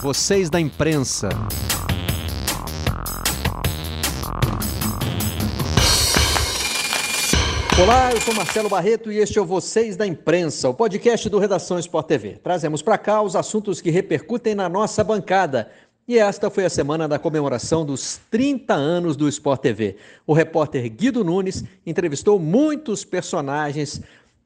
vocês da imprensa. Olá, eu sou Marcelo Barreto e este é o Vocês da Imprensa, o podcast do Redação Sport TV. Trazemos para cá os assuntos que repercutem na nossa bancada. E esta foi a semana da comemoração dos 30 anos do Sport TV. O repórter Guido Nunes entrevistou muitos personagens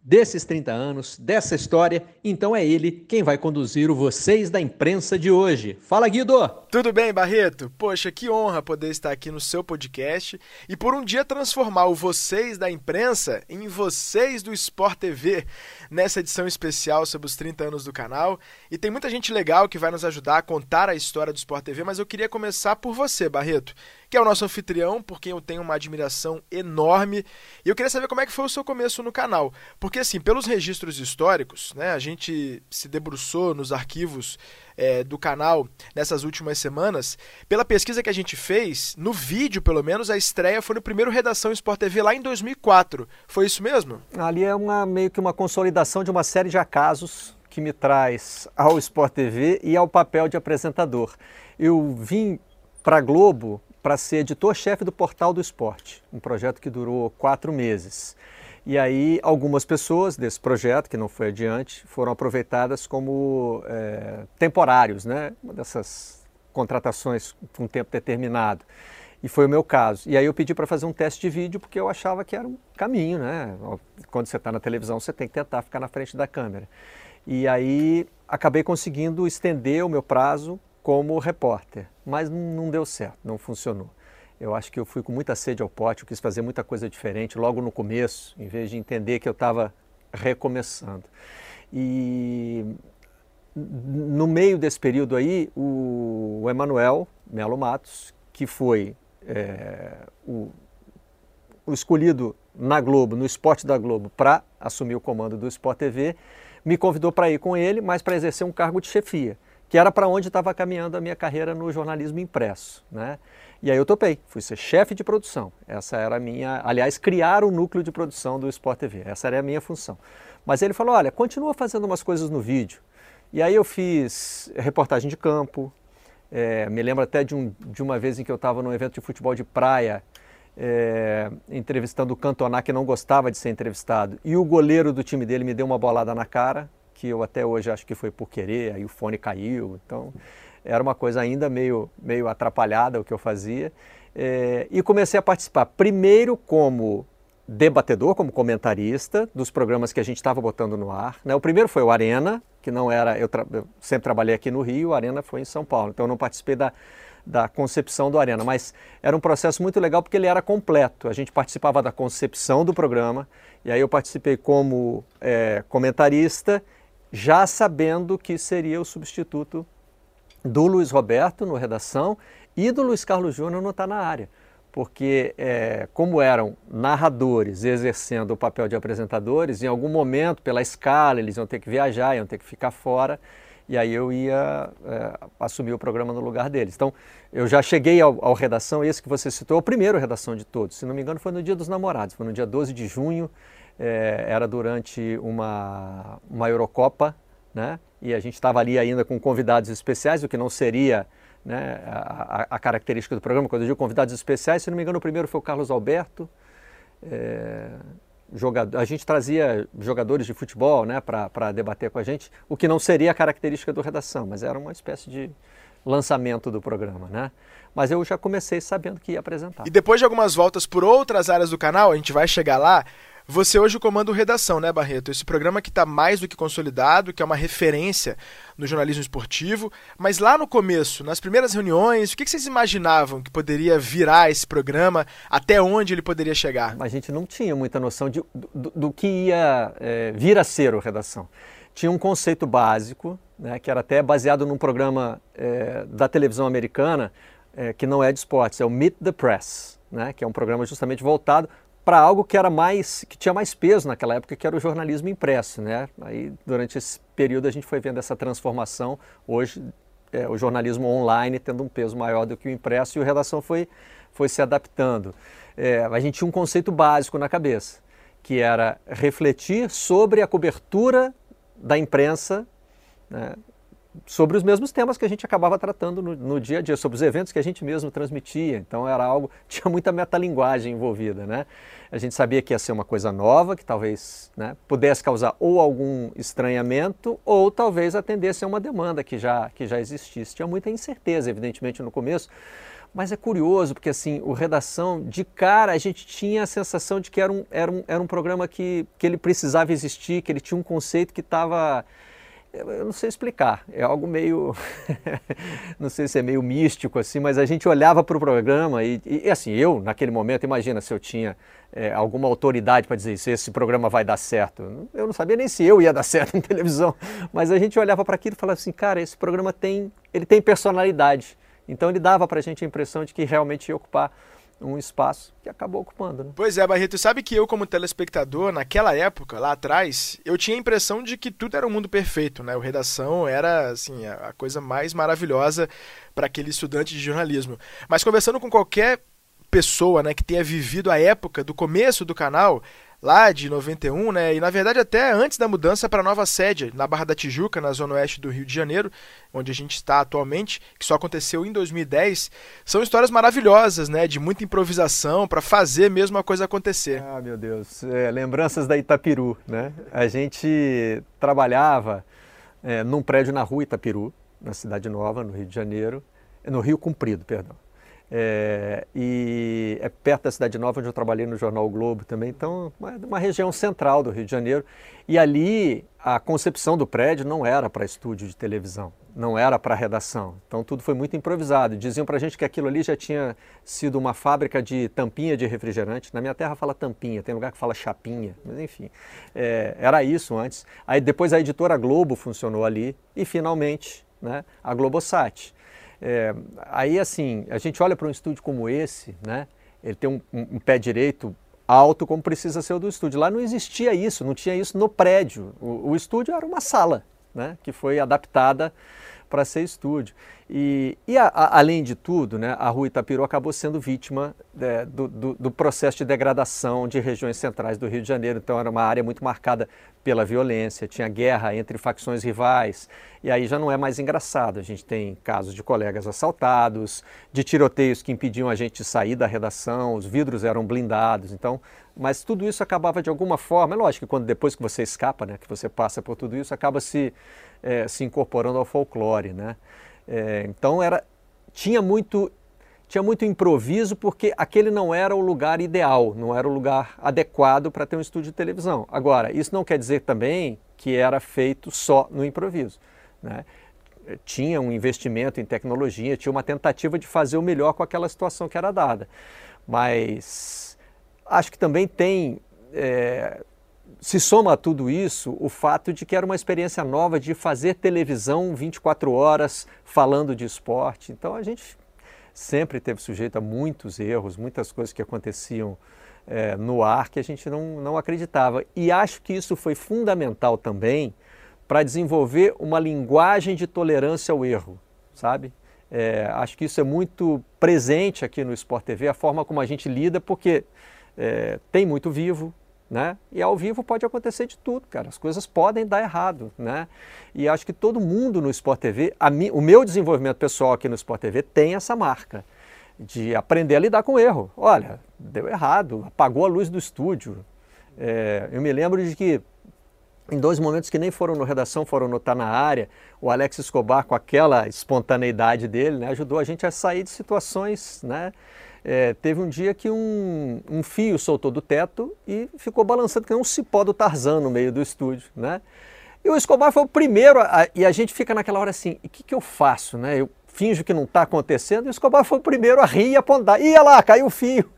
desses 30 anos, dessa história. Então é ele quem vai conduzir o Vocês da Imprensa de hoje. Fala, Guido! Tudo bem, Barreto? Poxa, que honra poder estar aqui no seu podcast e por um dia transformar o Vocês da Imprensa em Vocês do Sport TV nessa edição especial sobre os 30 anos do canal. E tem muita gente legal que vai nos ajudar a contar a história do Sport TV, mas eu queria começar por você, Barreto que é o nosso anfitrião, por quem eu tenho uma admiração enorme. E eu queria saber como é que foi o seu começo no canal. Porque, assim, pelos registros históricos, né, a gente se debruçou nos arquivos é, do canal nessas últimas semanas. Pela pesquisa que a gente fez, no vídeo, pelo menos, a estreia foi no primeiro Redação Sport TV lá em 2004. Foi isso mesmo? Ali é uma, meio que uma consolidação de uma série de acasos que me traz ao Sport TV e ao papel de apresentador. Eu vim para Globo para ser editor-chefe do Portal do Esporte, um projeto que durou quatro meses. E aí algumas pessoas desse projeto, que não foi adiante, foram aproveitadas como é, temporários, né? Uma dessas contratações com tempo determinado. E foi o meu caso. E aí eu pedi para fazer um teste de vídeo porque eu achava que era um caminho, né? Quando você está na televisão, você tem que tentar ficar na frente da câmera. E aí acabei conseguindo estender o meu prazo como repórter, mas não deu certo, não funcionou. Eu acho que eu fui com muita sede ao pote, eu quis fazer muita coisa diferente logo no começo, em vez de entender que eu estava recomeçando. E no meio desse período aí, o Emanuel Melo Matos, que foi é, o, o escolhido na Globo, no esporte da Globo, para assumir o comando do Sport TV, me convidou para ir com ele, mas para exercer um cargo de chefia que era para onde estava caminhando a minha carreira no jornalismo impresso. Né? E aí eu topei, fui ser chefe de produção. Essa era a minha, aliás, criar o núcleo de produção do Sport TV. Essa era a minha função. Mas ele falou: olha, continua fazendo umas coisas no vídeo. E aí eu fiz reportagem de campo. É, me lembro até de, um, de uma vez em que eu estava num evento de futebol de praia, é, entrevistando o Cantoná, que não gostava de ser entrevistado. E o goleiro do time dele me deu uma bolada na cara que eu até hoje acho que foi por querer, aí o fone caiu, então era uma coisa ainda meio, meio atrapalhada o que eu fazia. É, e comecei a participar, primeiro como debatedor, como comentarista dos programas que a gente estava botando no ar. Né? O primeiro foi o Arena, que não era, eu, eu, sempre trabalhei aqui no Rio, o Arena foi em São Paulo, então eu não participei da, da concepção do Arena, mas era um processo muito legal porque ele era completo. A gente participava da concepção do programa, e aí eu participei como é, comentarista já sabendo que seria o substituto do Luiz Roberto no redação e do Luiz Carlos Júnior no Tá na Área. Porque, é, como eram narradores exercendo o papel de apresentadores, em algum momento, pela escala, eles iam ter que viajar, iam ter que ficar fora, e aí eu ia é, assumir o programa no lugar deles. Então, eu já cheguei ao, ao, Redação, esse que você citou, o primeiro Redação de todos, se não me engano, foi no Dia dos Namorados, foi no dia 12 de junho é, era durante uma, uma Eurocopa, né? E a gente estava ali ainda com convidados especiais, o que não seria né, a, a, característica do programa. Quando eu digo convidados especiais, se não me engano, o primeiro foi o Carlos Alberto. É, jogador, a gente trazia jogadores de futebol né, para debater com a gente, o que não seria a característica do redação, mas era uma espécie de lançamento do programa, né? Mas eu já comecei sabendo que ia apresentar. E depois de algumas voltas por outras áreas do canal, a gente vai chegar lá, você hoje comanda o Redação, né, Barreto? Esse programa que está mais do que consolidado, que é uma referência no jornalismo esportivo. Mas lá no começo, nas primeiras reuniões, o que vocês imaginavam que poderia virar esse programa? Até onde ele poderia chegar? A gente não tinha muita noção de, do, do que ia é, vir a ser o Redação. Tinha um conceito básico, né, que era até baseado num programa é, da televisão americana, é, que não é de esportes, é o Meet the Press, né, que é um programa justamente voltado para algo que era mais que tinha mais peso naquela época, que era o jornalismo impresso, né? Aí durante esse período a gente foi vendo essa transformação. Hoje é, o jornalismo online tendo um peso maior do que o impresso e a redação foi foi se adaptando. É, a gente tinha um conceito básico na cabeça, que era refletir sobre a cobertura da imprensa, né? Sobre os mesmos temas que a gente acabava tratando no, no, dia a dia, sobre os eventos que a gente mesmo transmitia. Então era algo, tinha muita metalinguagem envolvida, né? A gente sabia que ia ser uma coisa nova, que talvez né, pudesse causar ou algum estranhamento, ou talvez atendesse a uma demanda que já, que já existisse. Tinha muita incerteza, evidentemente, no começo, mas é curioso, porque assim, o Redação, de cara, a gente tinha a sensação de que era um, era um, era um programa que, que ele precisava existir, que ele tinha um conceito que estava eu não sei explicar, é algo meio, não sei se é meio místico assim, mas a gente olhava para o programa e, e, assim, eu naquele momento, imagina se eu tinha é, alguma autoridade para dizer se esse programa vai dar certo. Eu não sabia nem se eu ia dar certo em televisão, mas a gente olhava para aquilo e falava assim, cara, esse programa tem, ele tem personalidade. Então ele dava para a gente a impressão de que realmente ia ocupar um espaço que acabou ocupando. Né? Pois é, Barreto, sabe que eu, como telespectador, naquela época, lá atrás, eu tinha a impressão de que tudo era um mundo perfeito, né? O redação era, assim, a coisa mais maravilhosa para aquele estudante de jornalismo. Mas conversando com qualquer pessoa, né, que tenha vivido a época do começo do canal, lá de 91, né? E na verdade até antes da mudança para a nova sede, na Barra da Tijuca, na zona oeste do Rio de Janeiro, onde a gente está atualmente, que só aconteceu em 2010, são histórias maravilhosas, né? De muita improvisação para fazer mesmo a coisa acontecer. Ah, meu Deus, é, lembranças da Itapiru, né? A gente trabalhava é, num prédio na rua Itapiru, na Cidade Nova, no Rio de Janeiro, no Rio Comprido, perdão. É, e é perto da Cidade Nova, onde eu trabalhei no Jornal o Globo também, então, uma, uma região central do Rio de Janeiro. E ali a concepção do prédio não era para estúdio de televisão, não era para redação. Então tudo foi muito improvisado. Diziam para a gente que aquilo ali já tinha sido uma fábrica de tampinha de refrigerante. Na minha terra fala tampinha, tem lugar que fala chapinha, mas enfim, é, era isso antes. Aí depois a editora Globo funcionou ali e finalmente né, a Globosat. É, aí, assim, a gente olha para um estúdio como esse, né? Ele tem um, um, um, pé direito alto como precisa ser o do estúdio. Lá não existia isso, não tinha isso no prédio. O, o estúdio era uma sala, né? Que foi adaptada para ser estúdio. E, e a, a, além de tudo, né, a Rua Itapiru acabou sendo vítima é, do, do, do, processo de degradação de regiões centrais do Rio de Janeiro. Então era uma área muito marcada pela violência, tinha guerra entre facções rivais. E aí já não é mais engraçado. A gente tem casos de colegas assaltados, de tiroteios que impediam a gente de sair da redação, os vidros eram blindados. Então, mas tudo isso acabava de alguma forma. É lógico que quando depois que você escapa, né, que você passa por tudo isso, acaba se, é, se incorporando ao folclore, né? É, então era, tinha muito tinha muito improviso porque aquele não era o lugar ideal, não era o lugar adequado para ter um estúdio de televisão. Agora, isso não quer dizer também que era feito só no improviso. Né? Tinha um investimento em tecnologia, tinha uma tentativa de fazer o melhor com aquela situação que era dada. Mas acho que também tem é, se soma a tudo isso o fato de que era uma experiência nova de fazer televisão 24 horas falando de esporte. Então a gente sempre teve sujeito a muitos erros, muitas coisas que aconteciam é, no ar que a gente não, não acreditava. E acho que isso foi fundamental também para desenvolver uma linguagem de tolerância ao erro, sabe? É, acho que isso é muito presente aqui no Sport TV, a forma como a gente lida, porque é, tem muito vivo, né? E ao vivo pode acontecer de tudo, cara. As coisas podem dar errado, né? E acho que todo mundo no Sport TV, mi, o meu desenvolvimento pessoal aqui no Sport TV tem essa marca de aprender a lidar com o erro. Olha, deu errado, apagou a luz do estúdio. É, eu me lembro de que em dois momentos que nem foram no redação, foram notar na área, o Alex Escobar, com aquela espontaneidade dele, né, ajudou a gente a sair de situações, né? É, teve um dia que um, um, fio soltou do teto e ficou balançando que nem um cipó do Tarzan no meio do estúdio, né? E o Escobar foi o primeiro, a, e a gente fica naquela hora assim, o que, que eu faço, né? Eu finjo que não está acontecendo, e o Escobar foi o primeiro a rir e apontar. Ia lá, caiu o fio.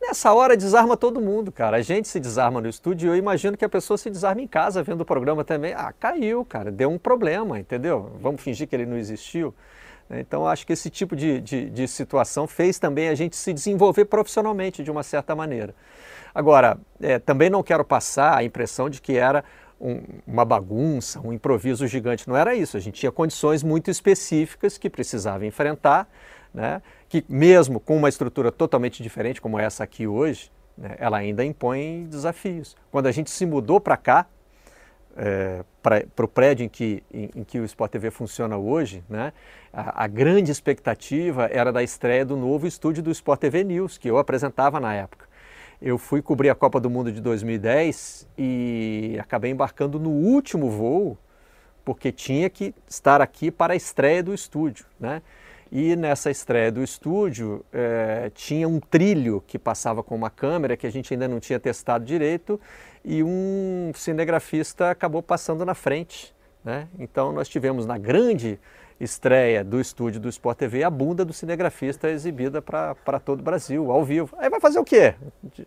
Nessa hora desarma todo mundo, cara. A gente se desarma no estúdio e eu imagino que a pessoa se desarma em casa vendo o programa também. Ah, caiu, cara, deu um problema, entendeu? Vamos fingir que ele não existiu. Né? Então, acho que esse tipo de, de, de, situação fez também a gente se desenvolver profissionalmente de uma certa maneira. Agora, é, também não quero passar a impressão de que era um, uma bagunça, um improviso gigante. Não era isso. A gente tinha condições muito específicas que precisava enfrentar, né? que mesmo com uma estrutura totalmente diferente como essa aqui hoje, né? ela ainda impõe desafios. Quando a gente se mudou para cá, é, para o prédio em que, em, em, que o Sport TV funciona hoje, né, a, a, grande expectativa era da estreia do novo estúdio do Sport TV News, que eu apresentava na época. Eu fui cobrir a Copa do Mundo de 2010 e acabei embarcando no último voo, porque tinha que estar aqui para a estreia do estúdio. Né? E nessa estreia do estúdio é, tinha um trilho que passava com uma câmera que a gente ainda não tinha testado direito e um cinegrafista acabou passando na frente. Né? Então nós tivemos na grande estreia do estúdio do Sport TV a bunda do cinegrafista exibida para todo o Brasil, ao vivo. Aí vai fazer o quê?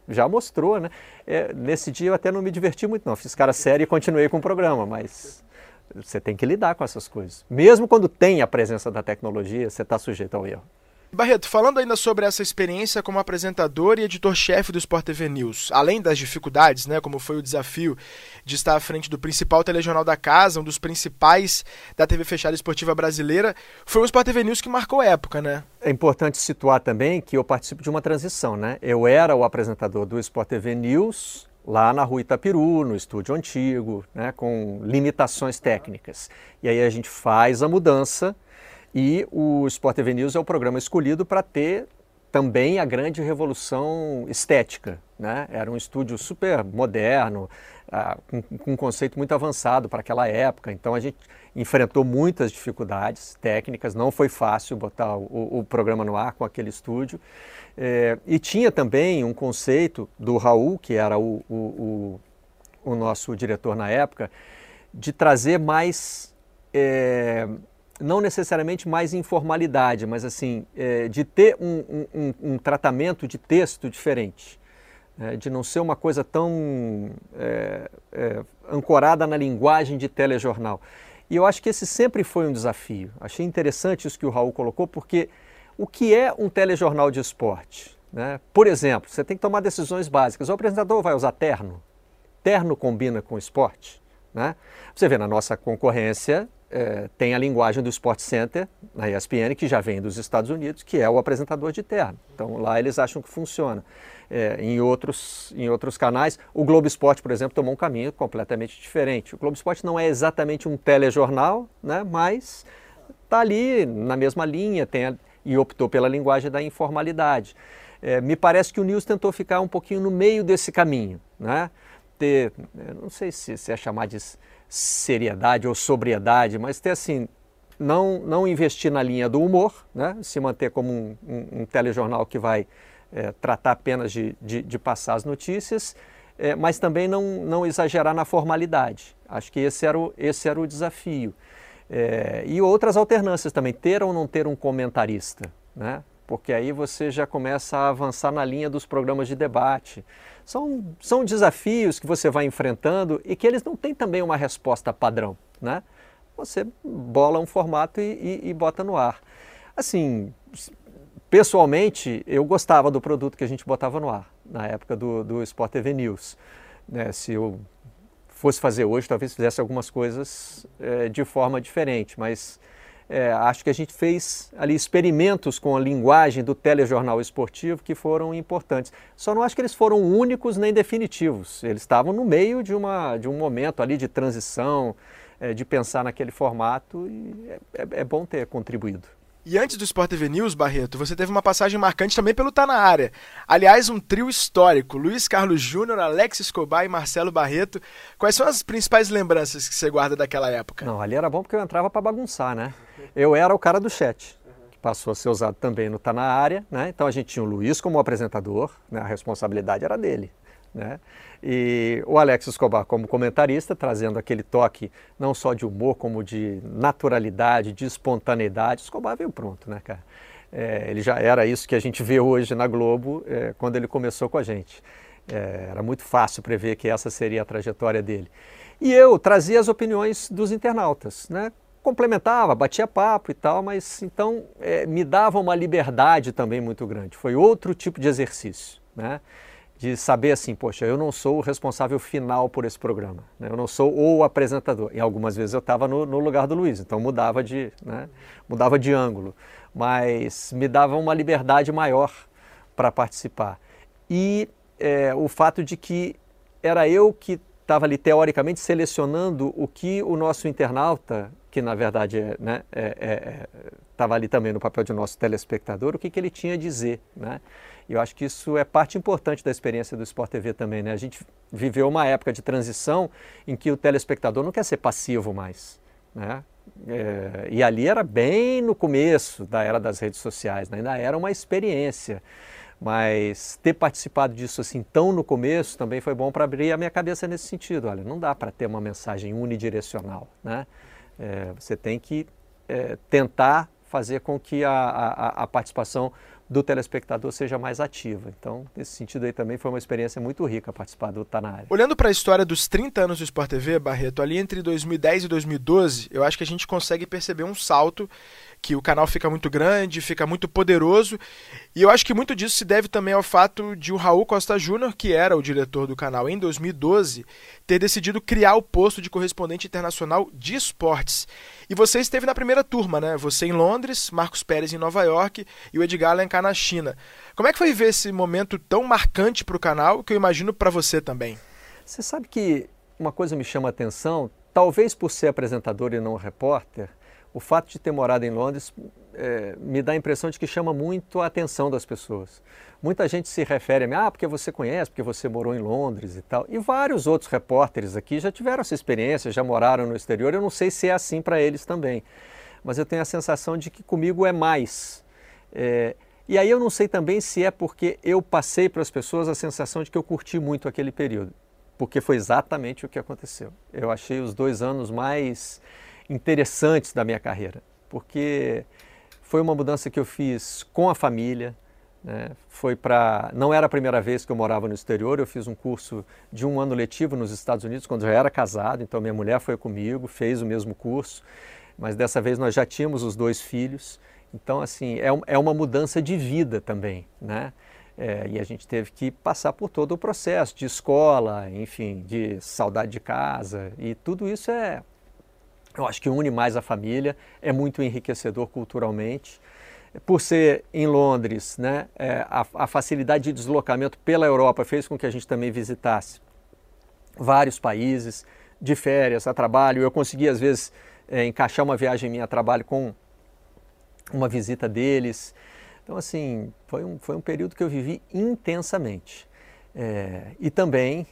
Já mostrou, né? É, nesse dia eu até não me diverti muito não, fiz cara sério e continuei com o programa, mas você tem que lidar com essas coisas. Mesmo quando tem a presença da tecnologia, você está sujeito ao erro. Barreto, falando ainda sobre essa experiência como apresentador e editor-chefe do Sport TV News, além das dificuldades, né, como foi o desafio de estar à frente do principal telejornal da casa, um dos principais da TV fechada esportiva brasileira, foi o Sport TV News que marcou a época, né? É importante situar também que eu participo de uma transição, né? Eu era o apresentador do Sport TV News lá na rua Itapiru, no estúdio antigo, né, com limitações técnicas. E aí a gente faz a mudança e o Sport TV News é o programa escolhido para ter também a grande revolução estética. Né? Era um estúdio super moderno, ah, com, um conceito muito avançado para aquela época. Então a gente enfrentou muitas dificuldades técnicas, não foi fácil botar o, o programa no ar com aquele estúdio. É, e tinha também um conceito do Raul, que era o, o, o, nosso diretor na época, de trazer mais, é, não necessariamente mais informalidade, mas assim, é, de ter um, um, um, tratamento de texto diferente. É, de não ser uma coisa tão é, é, ancorada na linguagem de telejornal. E eu acho que esse sempre foi um desafio. Achei interessante isso que o Raul colocou, porque o que é um telejornal de esporte? Né? Por exemplo, você tem que tomar decisões básicas. O apresentador vai usar terno? Terno combina com esporte? Né? Você vê na nossa concorrência, é, tem a linguagem do Sport Center, na ESPN, que já vem dos Estados Unidos, que é o apresentador de terno. Então lá eles acham que funciona. É, em, outros, em outros canais, o Globo Esporte, por exemplo, tomou um caminho completamente diferente. O Globo Esporte não é exatamente um telejornal, né, mas está ali na mesma linha, tem a, e optou pela linguagem da informalidade. É, me parece que o News tentou ficar um pouquinho no meio desse caminho, né? ter, não sei se, se é chamar de seriedade ou sobriedade, mas ter assim, não, não investir na linha do humor, né? se manter como um, um, um telejornal que vai é, tratar apenas de, de, de, passar as notícias, é, mas também não, não exagerar na formalidade. Acho que esse era o, esse era o desafio. É, e outras alternâncias também, ter ou não ter um comentarista, né? porque aí você já começa a avançar na linha dos programas de debate. São, são desafios que você vai enfrentando e que eles não têm também uma resposta padrão. Né? Você bola um formato e, e, e bota no ar. Assim, pessoalmente, eu gostava do produto que a gente botava no ar, na época do, do Sport TV News. Né? Se eu fosse fazer hoje, talvez fizesse algumas coisas é, de forma diferente, mas é, acho que a gente fez ali experimentos com a linguagem do telejornal esportivo que foram importantes. Só não acho que eles foram únicos nem definitivos. Eles estavam no meio de, uma, de um momento ali de transição, é, de pensar naquele formato e é, é, é bom ter contribuído. E antes do Sport TV News, Barreto, você teve uma passagem marcante também pelo Tá Na Área. Aliás, um trio histórico, Luiz Carlos Júnior, Alex Escobar e Marcelo Barreto. Quais são as principais lembranças que você guarda daquela época? Não, ali era bom porque eu entrava para bagunçar, né? Eu era o cara do chat, que passou a ser usado também no Tá Na Área, né? Então a gente tinha o Luiz como apresentador, né? a responsabilidade era dele. Né? E o Alex Escobar como comentarista, trazendo aquele toque não só de humor, como de naturalidade, de espontaneidade. Escobar veio pronto, né, cara? É, ele já era isso que a gente vê hoje na Globo é, quando ele começou com a gente. É, era muito fácil prever que essa seria a trajetória dele. E eu trazia as opiniões dos internautas, né? complementava, batia papo e tal, mas então é, me dava uma liberdade também muito grande. Foi outro tipo de exercício, né? De saber assim, poxa, eu não sou o responsável final por esse programa, né? eu não sou o apresentador. E algumas vezes eu estava no, no, lugar do Luiz, então mudava de, né? mudava de ângulo, mas me dava uma liberdade maior para participar. E é, o fato de que era eu que estava ali teoricamente selecionando o que o nosso internauta, que na verdade estava é, né, é, é, ali também no papel de nosso telespectador, o que, que ele tinha a dizer. Né? E eu acho que isso é parte importante da experiência do Sport TV também. Né? A gente viveu uma época de transição em que o telespectador não quer ser passivo mais. Né? É, e ali era bem no começo da era das redes sociais, né? ainda era uma experiência. Mas ter participado disso assim tão no começo também foi bom para abrir a minha cabeça nesse sentido. Olha, não dá para ter uma mensagem unidirecional. Né? É, você tem que é, tentar fazer com que a, a, a participação do telespectador seja mais ativa. Então, nesse sentido aí também foi uma experiência muito rica participar do Tá Na Área. Olhando para a história dos 30 anos do Sport TV, Barreto, ali entre 2010 e 2012, eu acho que a gente consegue perceber um salto que o canal fica muito grande, fica muito poderoso. E eu acho que muito disso se deve também ao fato de o Raul Costa Júnior, que era o diretor do canal em 2012, ter decidido criar o posto de correspondente internacional de esportes. E você esteve na primeira turma, né? Você em Londres, Marcos Pérez em Nova York e o Edgar Alencar na China. Como é que foi ver esse momento tão marcante para o canal, que eu imagino para você também? Você sabe que uma coisa me chama a atenção, talvez por ser apresentador e não repórter, o fato de ter morado em Londres é, me dá a impressão de que chama muito a atenção das pessoas. Muita gente se refere a mim, ah, porque você conhece, porque você morou em Londres e tal. E vários outros repórteres aqui já tiveram essa experiência, já moraram no exterior. Eu não sei se é assim para eles também, mas eu tenho a sensação de que comigo é mais. É, e aí eu não sei também se é porque eu passei para as pessoas a sensação de que eu curti muito aquele período, porque foi exatamente o que aconteceu. Eu achei os dois anos mais interessantes da minha carreira, porque foi uma mudança que eu fiz com a família. Né? Foi para, não era a primeira vez que eu morava no exterior. Eu fiz um curso de um ano letivo nos Estados Unidos quando eu já era casado. Então minha mulher foi comigo, fez o mesmo curso, mas dessa vez nós já tínhamos os dois filhos. Então assim é, é uma mudança de vida também, né? É, e a gente teve que passar por todo o processo de escola, enfim, de saudade de casa, e tudo isso é eu acho que une mais a família, é muito enriquecedor culturalmente. Por ser em Londres, né, é, a, a, facilidade de deslocamento pela Europa fez com que a gente também visitasse vários países de férias, a trabalho. Eu consegui, às vezes, é, encaixar uma viagem minha a trabalho com uma visita deles. Então, assim, foi um, foi um período que eu vivi intensamente. É, e também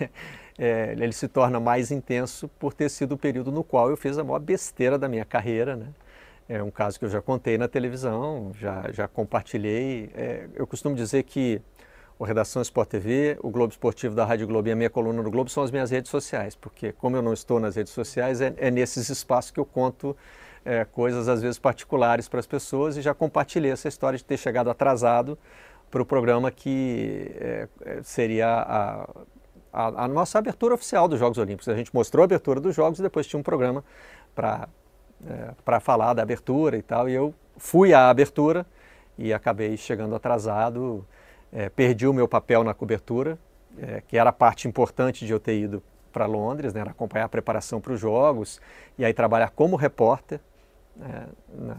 é, ele se torna mais intenso por ter sido o período no qual eu fiz a maior besteira da minha carreira, né? É um caso que eu já contei na televisão, já, já compartilhei. É, eu costumo dizer que o Redação Sport TV, o Globo Esportivo da Rádio Globo e a minha coluna no Globo são as minhas redes sociais, porque como eu não estou nas redes sociais, é, é nesses espaços que eu conto é, coisas às vezes particulares para as pessoas e já compartilhei essa história de ter chegado atrasado para o programa que é, é seria a, a, a, nossa abertura oficial dos Jogos Olímpicos. A gente mostrou a abertura dos Jogos e depois tinha um programa para é, falar da abertura e tal. E eu fui à abertura e acabei chegando atrasado, é, perdi o meu papel na cobertura, é, que era a parte importante de eu ter ido para Londres, né, era acompanhar a preparação para os Jogos e aí trabalhar como repórter né, na,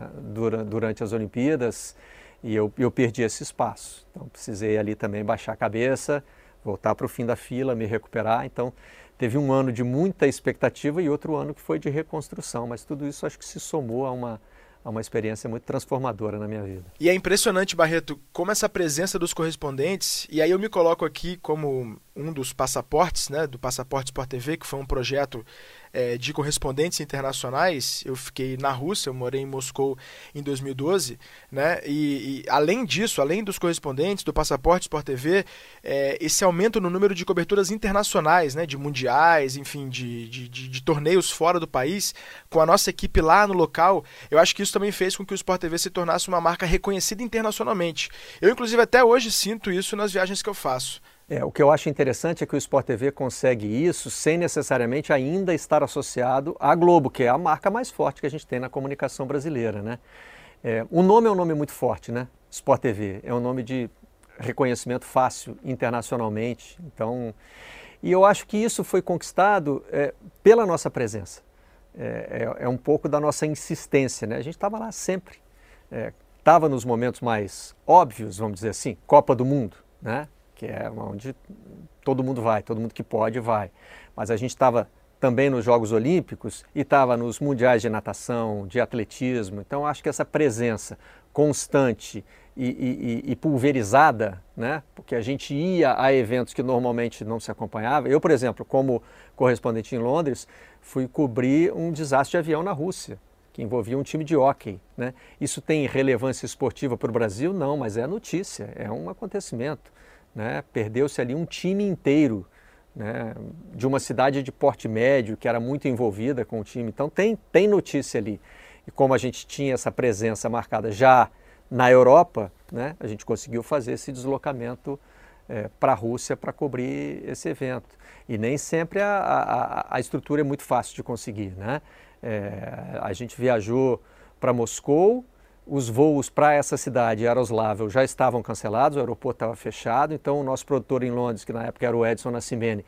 durante as Olimpíadas e eu, eu perdi esse espaço. Então precisei ali também baixar a cabeça, voltar para o fim da fila, me recuperar. Então, teve um ano de muita expectativa e outro ano que foi de reconstrução, mas tudo isso acho que se somou a uma, a uma experiência muito transformadora na minha vida. E é impressionante, Barreto, como essa presença dos correspondentes, e aí eu me coloco aqui como um dos passaportes, né, do Passaporte Sport TV, que foi um projeto é, de correspondentes internacionais. Eu fiquei na Rússia, eu morei em Moscou em 2012, né? E, e além disso, além dos correspondentes do Passaporte Sport TV, é, esse aumento no número de coberturas internacionais, né? De mundiais, enfim, de, de, de, de, torneios fora do país, com a nossa equipe lá no local, eu acho que isso também fez com que o Sport TV se tornasse uma marca reconhecida internacionalmente. Eu, inclusive, até hoje sinto isso nas viagens que eu faço. É, o que eu acho interessante é que o Sport TV consegue isso sem necessariamente ainda estar associado à Globo, que é a marca mais forte que a gente tem na comunicação brasileira. Né? É, o nome é um nome muito forte, né? Sport TV. É um nome de reconhecimento fácil internacionalmente. Então, e eu acho que isso foi conquistado é, pela nossa presença. É, é, é, um pouco da nossa insistência. Né? A gente estava lá sempre. Estava é, nos momentos mais óbvios, vamos dizer assim, Copa do Mundo, né? Que é onde todo mundo vai, todo mundo que pode vai. Mas a gente estava também nos Jogos Olímpicos e estava nos mundiais de natação, de atletismo. Então acho que essa presença constante e, e, e, pulverizada, né? porque a gente ia a eventos que normalmente não se acompanhava. Eu, por exemplo, como correspondente em Londres, fui cobrir um desastre de avião na Rússia, que envolvia um time de hóquei. Né? Isso tem relevância esportiva para o Brasil? Não, mas é notícia, é um acontecimento. Né? Perdeu-se ali um time inteiro né? de uma cidade de porte médio que era muito envolvida com o time. Então tem, tem notícia ali. E como a gente tinha essa presença marcada já na Europa, né, a gente conseguiu fazer esse deslocamento é, para a Rússia para cobrir esse evento. E nem sempre a, a, a estrutura é muito fácil de conseguir. Né? É, a gente viajou para Moscou, os voos para essa cidade, Yaroslavl, já estavam cancelados, o aeroporto estava fechado, então o nosso produtor em Londres, que na época era o Edson Nascimene,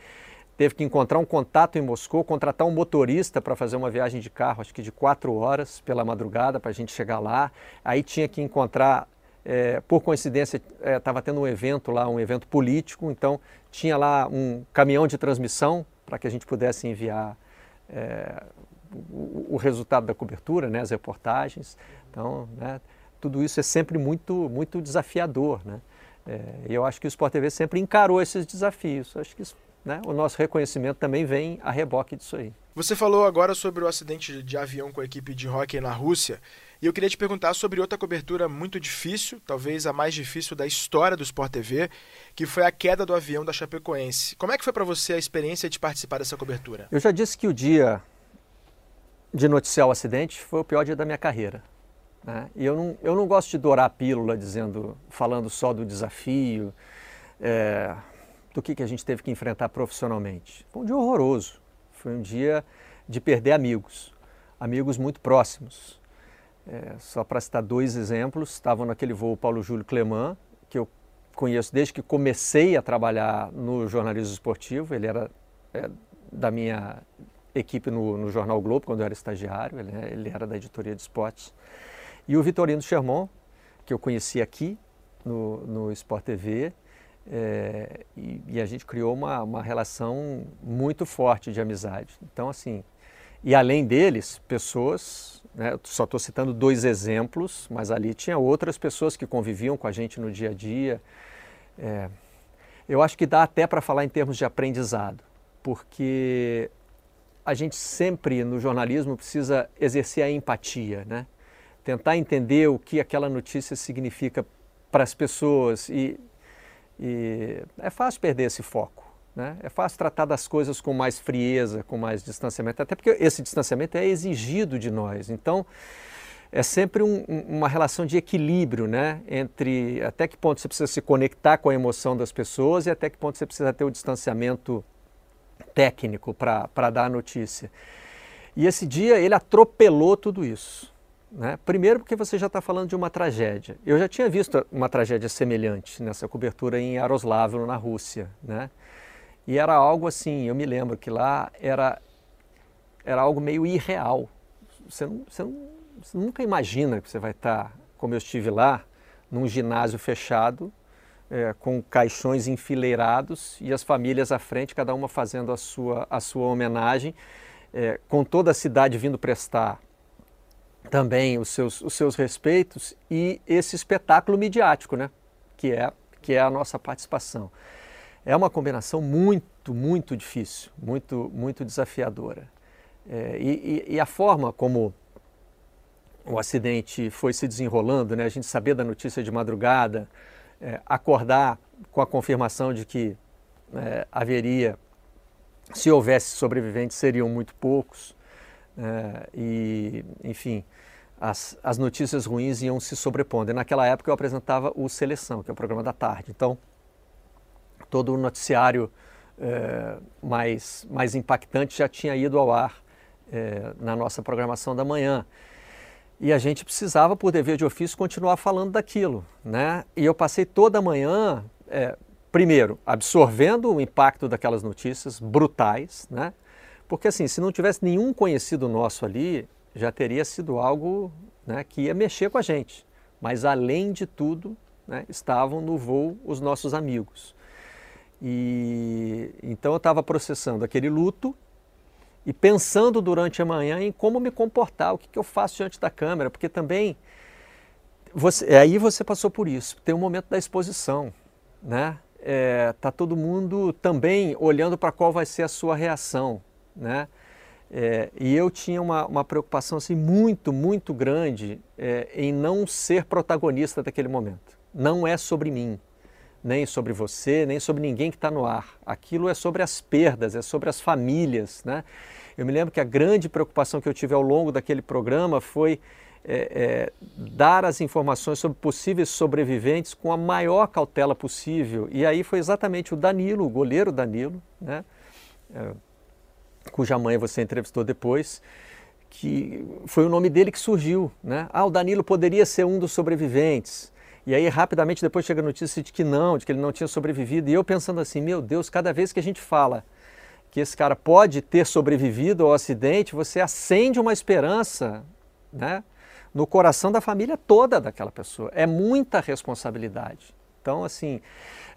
teve que encontrar um contato em Moscou, contratar um motorista para fazer uma viagem de carro, acho que de quatro horas pela madrugada para a gente chegar lá. Aí tinha que encontrar, é, por coincidência, estava é, tendo um evento lá, um evento político, então tinha lá um caminhão de transmissão para que a gente pudesse enviar é, o, o, resultado da cobertura, né, as reportagens. Então, né, tudo isso é sempre muito, muito desafiador, né? É, e eu acho que o Sport TV sempre encarou esses desafios. Acho que isso né, o nosso reconhecimento também vem a reboque disso aí. Você falou agora sobre o acidente de avião com a equipe de hockey na Rússia. E eu queria te perguntar sobre outra cobertura muito difícil, talvez a mais difícil da história do Sport TV, que foi a queda do avião da Chapecoense. Como é que foi para você a experiência de participar dessa cobertura? Eu já disse que o dia de noticiar o acidente foi o pior dia da minha carreira. Né? E eu não, eu não gosto de dourar a pílula dizendo, falando só do desafio. É, do que, que a gente teve que enfrentar profissionalmente. Foi um dia horroroso. Foi um dia de perder amigos, amigos muito próximos. É, só para citar dois exemplos, estavam naquele voo Paulo Júlio Clemã, que eu conheço desde que comecei a trabalhar no jornalismo esportivo. Ele era é, da minha equipe no, no, Jornal Globo, quando eu era estagiário, ele, ele, era da editoria de esportes. E o Vitorino Sherman, que eu conheci aqui no, no Sport TV, é, e, e, a gente criou uma, uma relação muito forte de amizade. Então, assim, e além deles, pessoas, né, só estou citando dois exemplos, mas ali tinha outras pessoas que conviviam com a gente no dia a dia. É, eu acho que dá até para falar em termos de aprendizado, porque a gente sempre no jornalismo precisa exercer a empatia, né? Tentar entender o que aquela notícia significa para as pessoas e e é fácil perder esse foco. Né? É fácil tratar das coisas com mais frieza, com mais distanciamento, até porque esse distanciamento é exigido de nós. Então, é sempre um, uma relação de equilíbrio, né? Entre até que ponto você precisa se conectar com a emoção das pessoas e até que ponto você precisa ter o distanciamento técnico para dar a notícia. E esse dia ele atropelou tudo isso. Né? Primeiro, porque você já está falando de uma tragédia. Eu já tinha visto uma tragédia semelhante nessa cobertura em Yaroslavl, na Rússia. Né? E era algo assim, eu me lembro que lá era, era algo meio irreal. Você, não, você, não, você nunca imagina que você vai estar, tá, como eu estive lá, num ginásio fechado, é, com caixões enfileirados e as famílias à frente, cada uma fazendo a sua, a sua homenagem, é, com toda a cidade vindo prestar também os seus, os seus respeitos e esse espetáculo midiático, né? que, é, que é a nossa participação. É uma combinação muito, muito difícil, muito, muito desafiadora. É, e, e, a forma como o acidente foi se desenrolando, né? a gente saber da notícia de madrugada, é, acordar com a confirmação de que é, haveria, se houvesse sobreviventes, seriam muito poucos, é, e, enfim, as, as notícias ruins iam se sobrepondo. E naquela época eu apresentava o Seleção, que é o programa da tarde. Então, todo o noticiário é, mais, mais impactante já tinha ido ao ar é, na nossa programação da manhã. E a gente precisava, por dever de ofício, continuar falando daquilo. Né? E eu passei toda a manhã, é, primeiro, absorvendo o impacto daquelas notícias brutais, né? Porque assim, se não tivesse nenhum conhecido nosso ali, já teria sido algo né, que ia mexer com a gente. Mas além de tudo, né, estavam no voo os nossos amigos. E então eu estava processando aquele luto e pensando durante a manhã em como me comportar, o que, que eu faço diante da câmera, porque também você, aí você passou por isso. Tem um momento da exposição, né? É, tá todo mundo também olhando para qual vai ser a sua reação, né? É, e eu tinha uma, uma, preocupação assim muito, muito grande é, em não ser protagonista daquele momento. Não é sobre mim, nem sobre você, nem sobre ninguém que está no ar. Aquilo é sobre as perdas, é sobre as famílias. Né? Eu me lembro que a grande preocupação que eu tive ao longo daquele programa foi é, é, dar as informações sobre possíveis sobreviventes com a maior cautela possível. E aí foi exatamente o Danilo, o goleiro Danilo, né? Cuja mãe você entrevistou depois, que foi o nome dele que surgiu. Né? Ah, o Danilo poderia ser um dos sobreviventes. E aí, rapidamente, depois chega a notícia de que não, de que ele não tinha sobrevivido. E eu pensando assim, meu Deus, cada vez que a gente fala que esse cara pode ter sobrevivido ao acidente, você acende uma esperança né, no coração da família toda daquela pessoa. É muita responsabilidade. Então, assim,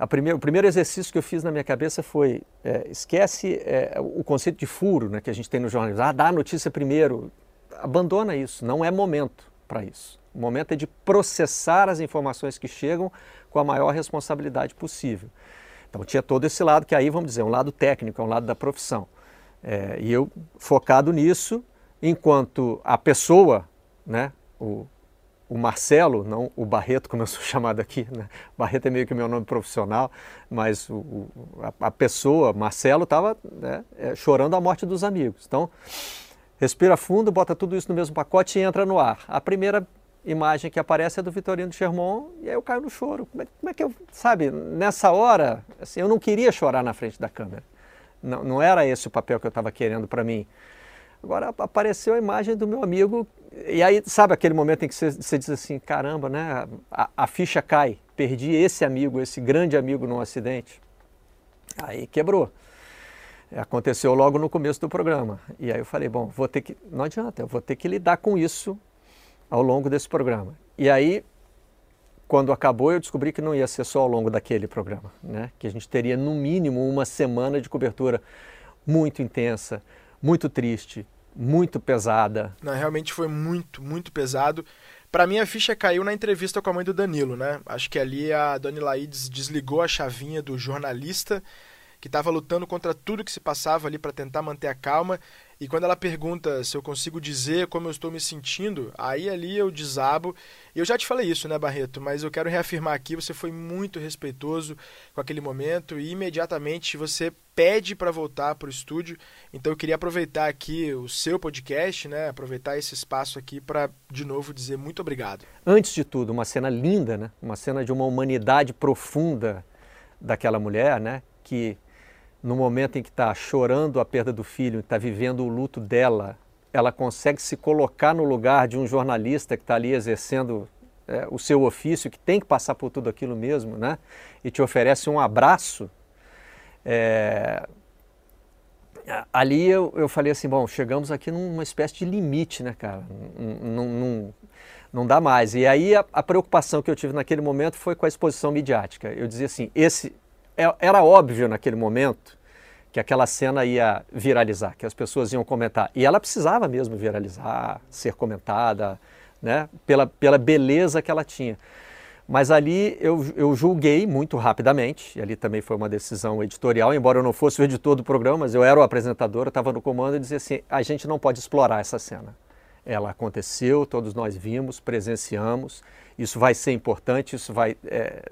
primeir, o primeiro exercício que eu fiz na minha cabeça foi: é, esquece é, o conceito de furo né, que a gente tem no jornalismo. Ah, dá a notícia primeiro. Abandona isso, não é momento para isso. O momento é de processar as informações que chegam com a maior responsabilidade possível. Então, tinha todo esse lado, que aí, vamos dizer, um lado técnico, é um lado da profissão. É, e eu focado nisso, enquanto a pessoa, né, o, o Marcelo, não o Barreto, como eu sou chamado aqui, né? Barreto é meio que meu nome profissional, mas o, o, a, a, pessoa, Marcelo, estava né, é, chorando a morte dos amigos. Então, respira fundo, bota tudo isso no mesmo pacote e entra no ar. A primeira imagem que aparece é do Vitorino de Sherman e aí eu caio no choro. Como é, como é que eu, sabe, nessa hora, assim, eu não queria chorar na frente da câmera. Não, não era esse o papel que eu estava querendo para mim. Agora apareceu a imagem do meu amigo, e aí, sabe aquele momento em que você, você diz assim: caramba, né? A, a, ficha cai, perdi esse amigo, esse grande amigo num acidente. Aí quebrou. Aconteceu logo no começo do programa. E aí eu falei: bom, vou ter que. Não adianta, eu vou ter que lidar com isso ao longo desse programa. E aí, quando acabou, eu descobri que não ia ser só ao longo daquele programa, né? Que a gente teria no mínimo uma semana de cobertura muito intensa, muito triste, muito pesada. Não, realmente foi muito, muito pesado. Para mim, a ficha caiu na entrevista com a mãe do Danilo, né? Acho que ali a Dona Laides desligou a chavinha do jornalista que estava lutando contra tudo que se passava ali para tentar manter a calma. E quando ela pergunta se eu consigo dizer como eu estou me sentindo, aí ali eu desabo. E eu já te falei isso, né, Barreto? Mas eu quero reafirmar aqui: você foi muito respeitoso com aquele momento e imediatamente você pede para voltar para o estúdio. Então eu queria aproveitar aqui o seu podcast, né? Aproveitar esse espaço aqui para de novo dizer muito obrigado. Antes de tudo, uma cena linda, né? Uma cena de uma humanidade profunda daquela mulher, né? Que no momento em que está chorando a perda do filho, está vivendo o luto dela, ela consegue se colocar no lugar de um jornalista que está ali exercendo é, o seu ofício, que tem que passar por tudo aquilo mesmo, né? E te oferece um abraço. É... Ali eu, eu falei assim, bom, chegamos aqui numa espécie de limite, né, cara? Não, não, dá mais. E aí a, a preocupação que eu tive naquele momento foi com a exposição midiática. Eu dizia assim, esse era óbvio naquele momento que aquela cena ia viralizar, que as pessoas iam comentar. E ela precisava mesmo viralizar, ser comentada, né, pela, pela beleza que ela tinha. Mas ali eu, eu julguei muito rapidamente, e ali também foi uma decisão editorial, embora eu não fosse o editor do programa, mas eu era o apresentador, eu estava no comando e dizia assim: a gente não pode explorar essa cena. Ela aconteceu, todos nós vimos, presenciamos, isso vai ser importante, isso vai é,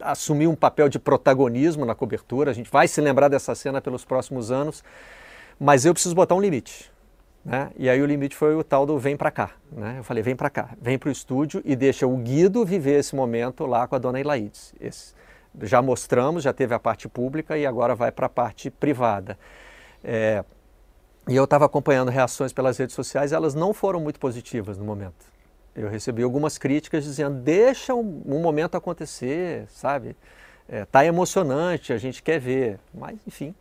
assumir um papel de protagonismo na cobertura, a gente vai se lembrar dessa cena pelos próximos anos, mas eu preciso botar um limite. Né? E aí o limite foi o tal do vem para cá. Né? Eu falei, vem para cá, vem para o estúdio e deixa o Guido viver esse momento lá com a dona Ilaides. Esse. Já mostramos, já teve a parte pública e agora vai para a parte privada. É, e eu estava acompanhando reações pelas redes sociais, elas não foram muito positivas no momento. Eu recebi algumas críticas dizendo: deixa um, um momento acontecer, sabe? É, tá emocionante, a gente quer ver. Mas, enfim,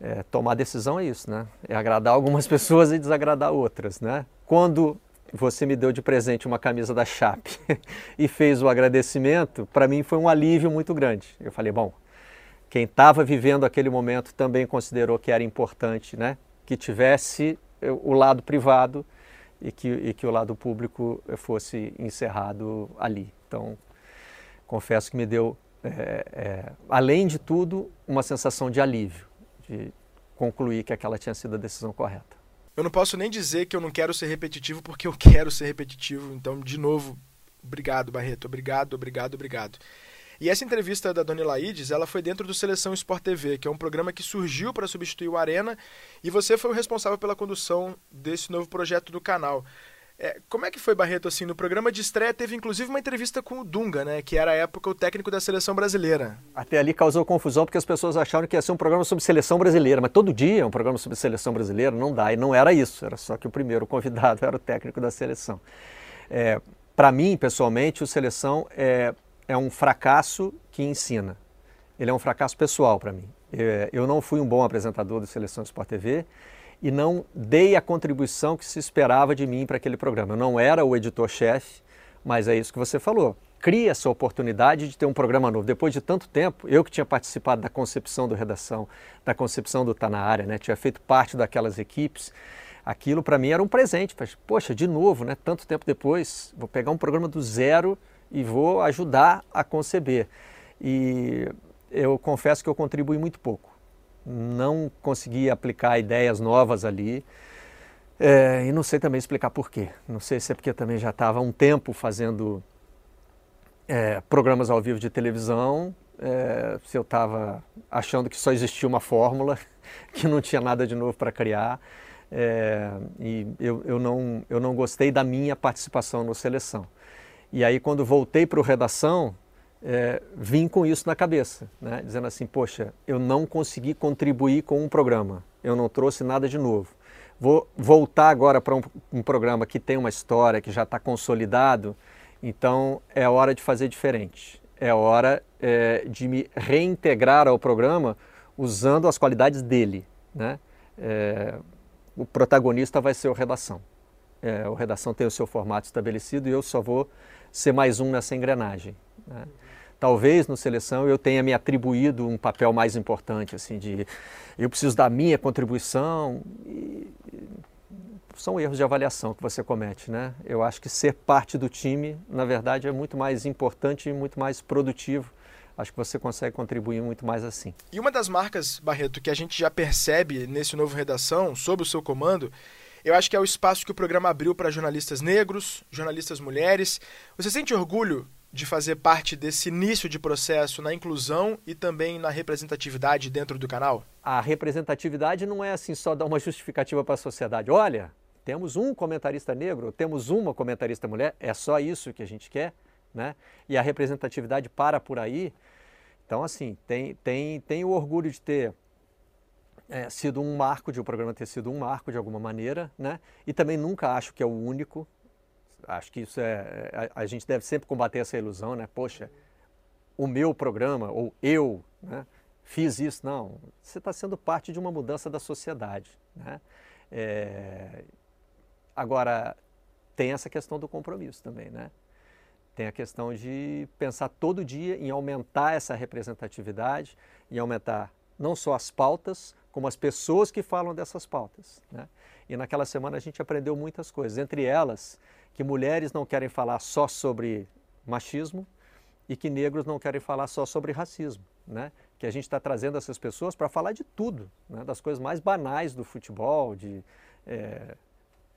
é, tomar decisão é isso, né? É agradar algumas pessoas e desagradar outras, né? Quando você me deu de presente uma camisa da Chape e fez o agradecimento, para mim foi um alívio muito grande. Eu falei, bom, quem estava vivendo aquele momento também considerou que era importante, né? Que tivesse o lado privado e que, e que o lado público fosse encerrado ali. Então, confesso que me deu, é, é, além de tudo, uma sensação de alívio, de concluir que aquela tinha sido a decisão correta. Eu não posso nem dizer que eu não quero ser repetitivo porque eu quero ser repetitivo. Então, de novo, obrigado, Barreto. Obrigado, obrigado, obrigado. E essa entrevista da Dona Laides, ela foi dentro do Seleção Sport TV, que é um programa que surgiu para substituir o Arena, e você foi o responsável pela condução desse novo projeto do canal. É, como é que foi, Barreto, assim, no programa de estreia teve inclusive uma entrevista com o Dunga, né, que era à época o técnico da seleção brasileira. Até ali causou confusão porque as pessoas acharam que ia ser um programa sobre seleção brasileira, mas todo dia é um programa sobre seleção brasileira, não dá, e não era isso, era só que o primeiro convidado era o técnico da seleção. É, Para mim, pessoalmente, o seleção é, é um fracasso que ensina. Ele é um fracasso pessoal para mim. É, eu não fui um bom apresentador do Seleção Sport TV e não dei a contribuição que se esperava de mim para aquele programa. Eu não era o editor-chefe, mas é isso que você falou. Cria essa oportunidade de ter um programa novo. Depois de tanto tempo, eu que tinha participado da concepção do Redação, da concepção do Tá Na Área, né? tinha feito parte daquelas equipes, aquilo para mim era um presente. Poxa, de novo, né? tanto tempo depois, vou pegar um programa do zero e vou ajudar a conceber. E eu confesso que eu contribuí muito pouco. Não consegui aplicar ideias novas ali. É, e não sei também explicar por quê. Não sei se é porque também já estava há um tempo fazendo é, programas ao vivo de televisão, é, se eu estava achando que só existia uma fórmula, que não tinha nada de novo para criar. É, e eu, eu, não, eu não gostei da minha participação no Seleção. E aí, quando voltei para o redação, é, vim com isso na cabeça, né? dizendo assim: poxa, eu não consegui contribuir com um programa, eu não trouxe nada de novo. Vou voltar agora para um, um programa que tem uma história, que já está consolidado, então é hora de fazer diferente. É hora é, de me reintegrar ao programa usando as qualidades dele. Né? É, o protagonista vai ser o Redação. É, o Redação tem o seu formato estabelecido e eu só vou ser mais um nessa engrenagem. Né? Talvez no seleção eu tenha me atribuído um papel mais importante, assim, de eu preciso da minha contribuição. E, são erros de avaliação que você comete, né? Eu acho que ser parte do time, na verdade, é muito mais importante e muito mais produtivo. Acho que você consegue contribuir muito mais assim. E uma das marcas, Barreto, que a gente já percebe nesse novo redação, sob o seu comando, eu acho que é o espaço que o programa abriu para jornalistas negros, jornalistas mulheres. Você sente orgulho de fazer parte desse início de processo na inclusão e também na representatividade dentro do canal? A representatividade não é assim só dar uma justificativa para a sociedade. Olha, temos um comentarista negro, temos uma comentarista mulher, é só isso que a gente quer, né? E a representatividade para por aí. Então, assim, tem, tem, tem o orgulho de ter é, sido um marco, de o programa ter sido um marco de alguma maneira, né? E também nunca acho que é o único. Acho que isso é. A, a gente deve sempre combater essa ilusão, né? Poxa, o meu programa, ou eu, né? Fiz isso. Não, você está sendo parte de uma mudança da sociedade, né? É, agora, tem essa questão do compromisso também, né? Tem a questão de pensar todo dia em aumentar essa representatividade, em aumentar não só as pautas, como as pessoas que falam dessas pautas. Né? E naquela semana a gente aprendeu muitas coisas, entre elas que mulheres não querem falar só sobre machismo e que negros não querem falar só sobre racismo. Né? Que a gente está trazendo essas pessoas para falar de tudo, né? das coisas mais banais do futebol, de é,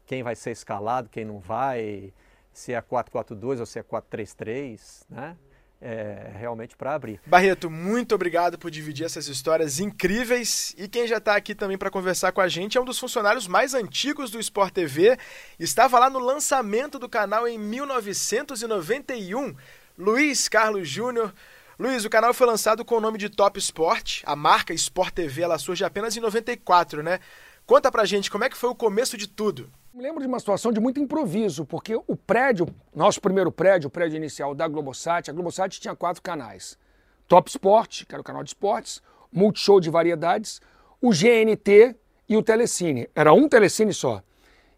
quem vai ser escalado, quem não vai, se é 4-4-2 ou se é 4-3-3, né? É, realmente para abrir. Barreto, muito obrigado por dividir essas histórias incríveis. E quem já está aqui também para conversar com a gente é um dos funcionários mais antigos do Sport TV. Estava lá no lançamento do canal em 1991, Luiz Carlos Júnior. Luiz, o canal foi lançado com o nome de Top Sport. A marca Sport TV ela surge apenas em 94, né? Conta pra gente como é que foi o começo de tudo. Me lembro de uma situação de muito improviso, porque o prédio, nosso primeiro prédio, o prédio inicial da Globosat, a Globosat tinha quatro canais. Top Sport, que era o canal de esportes, Multishow de variedades, o GNT e o Telecine. Era um Telecine só.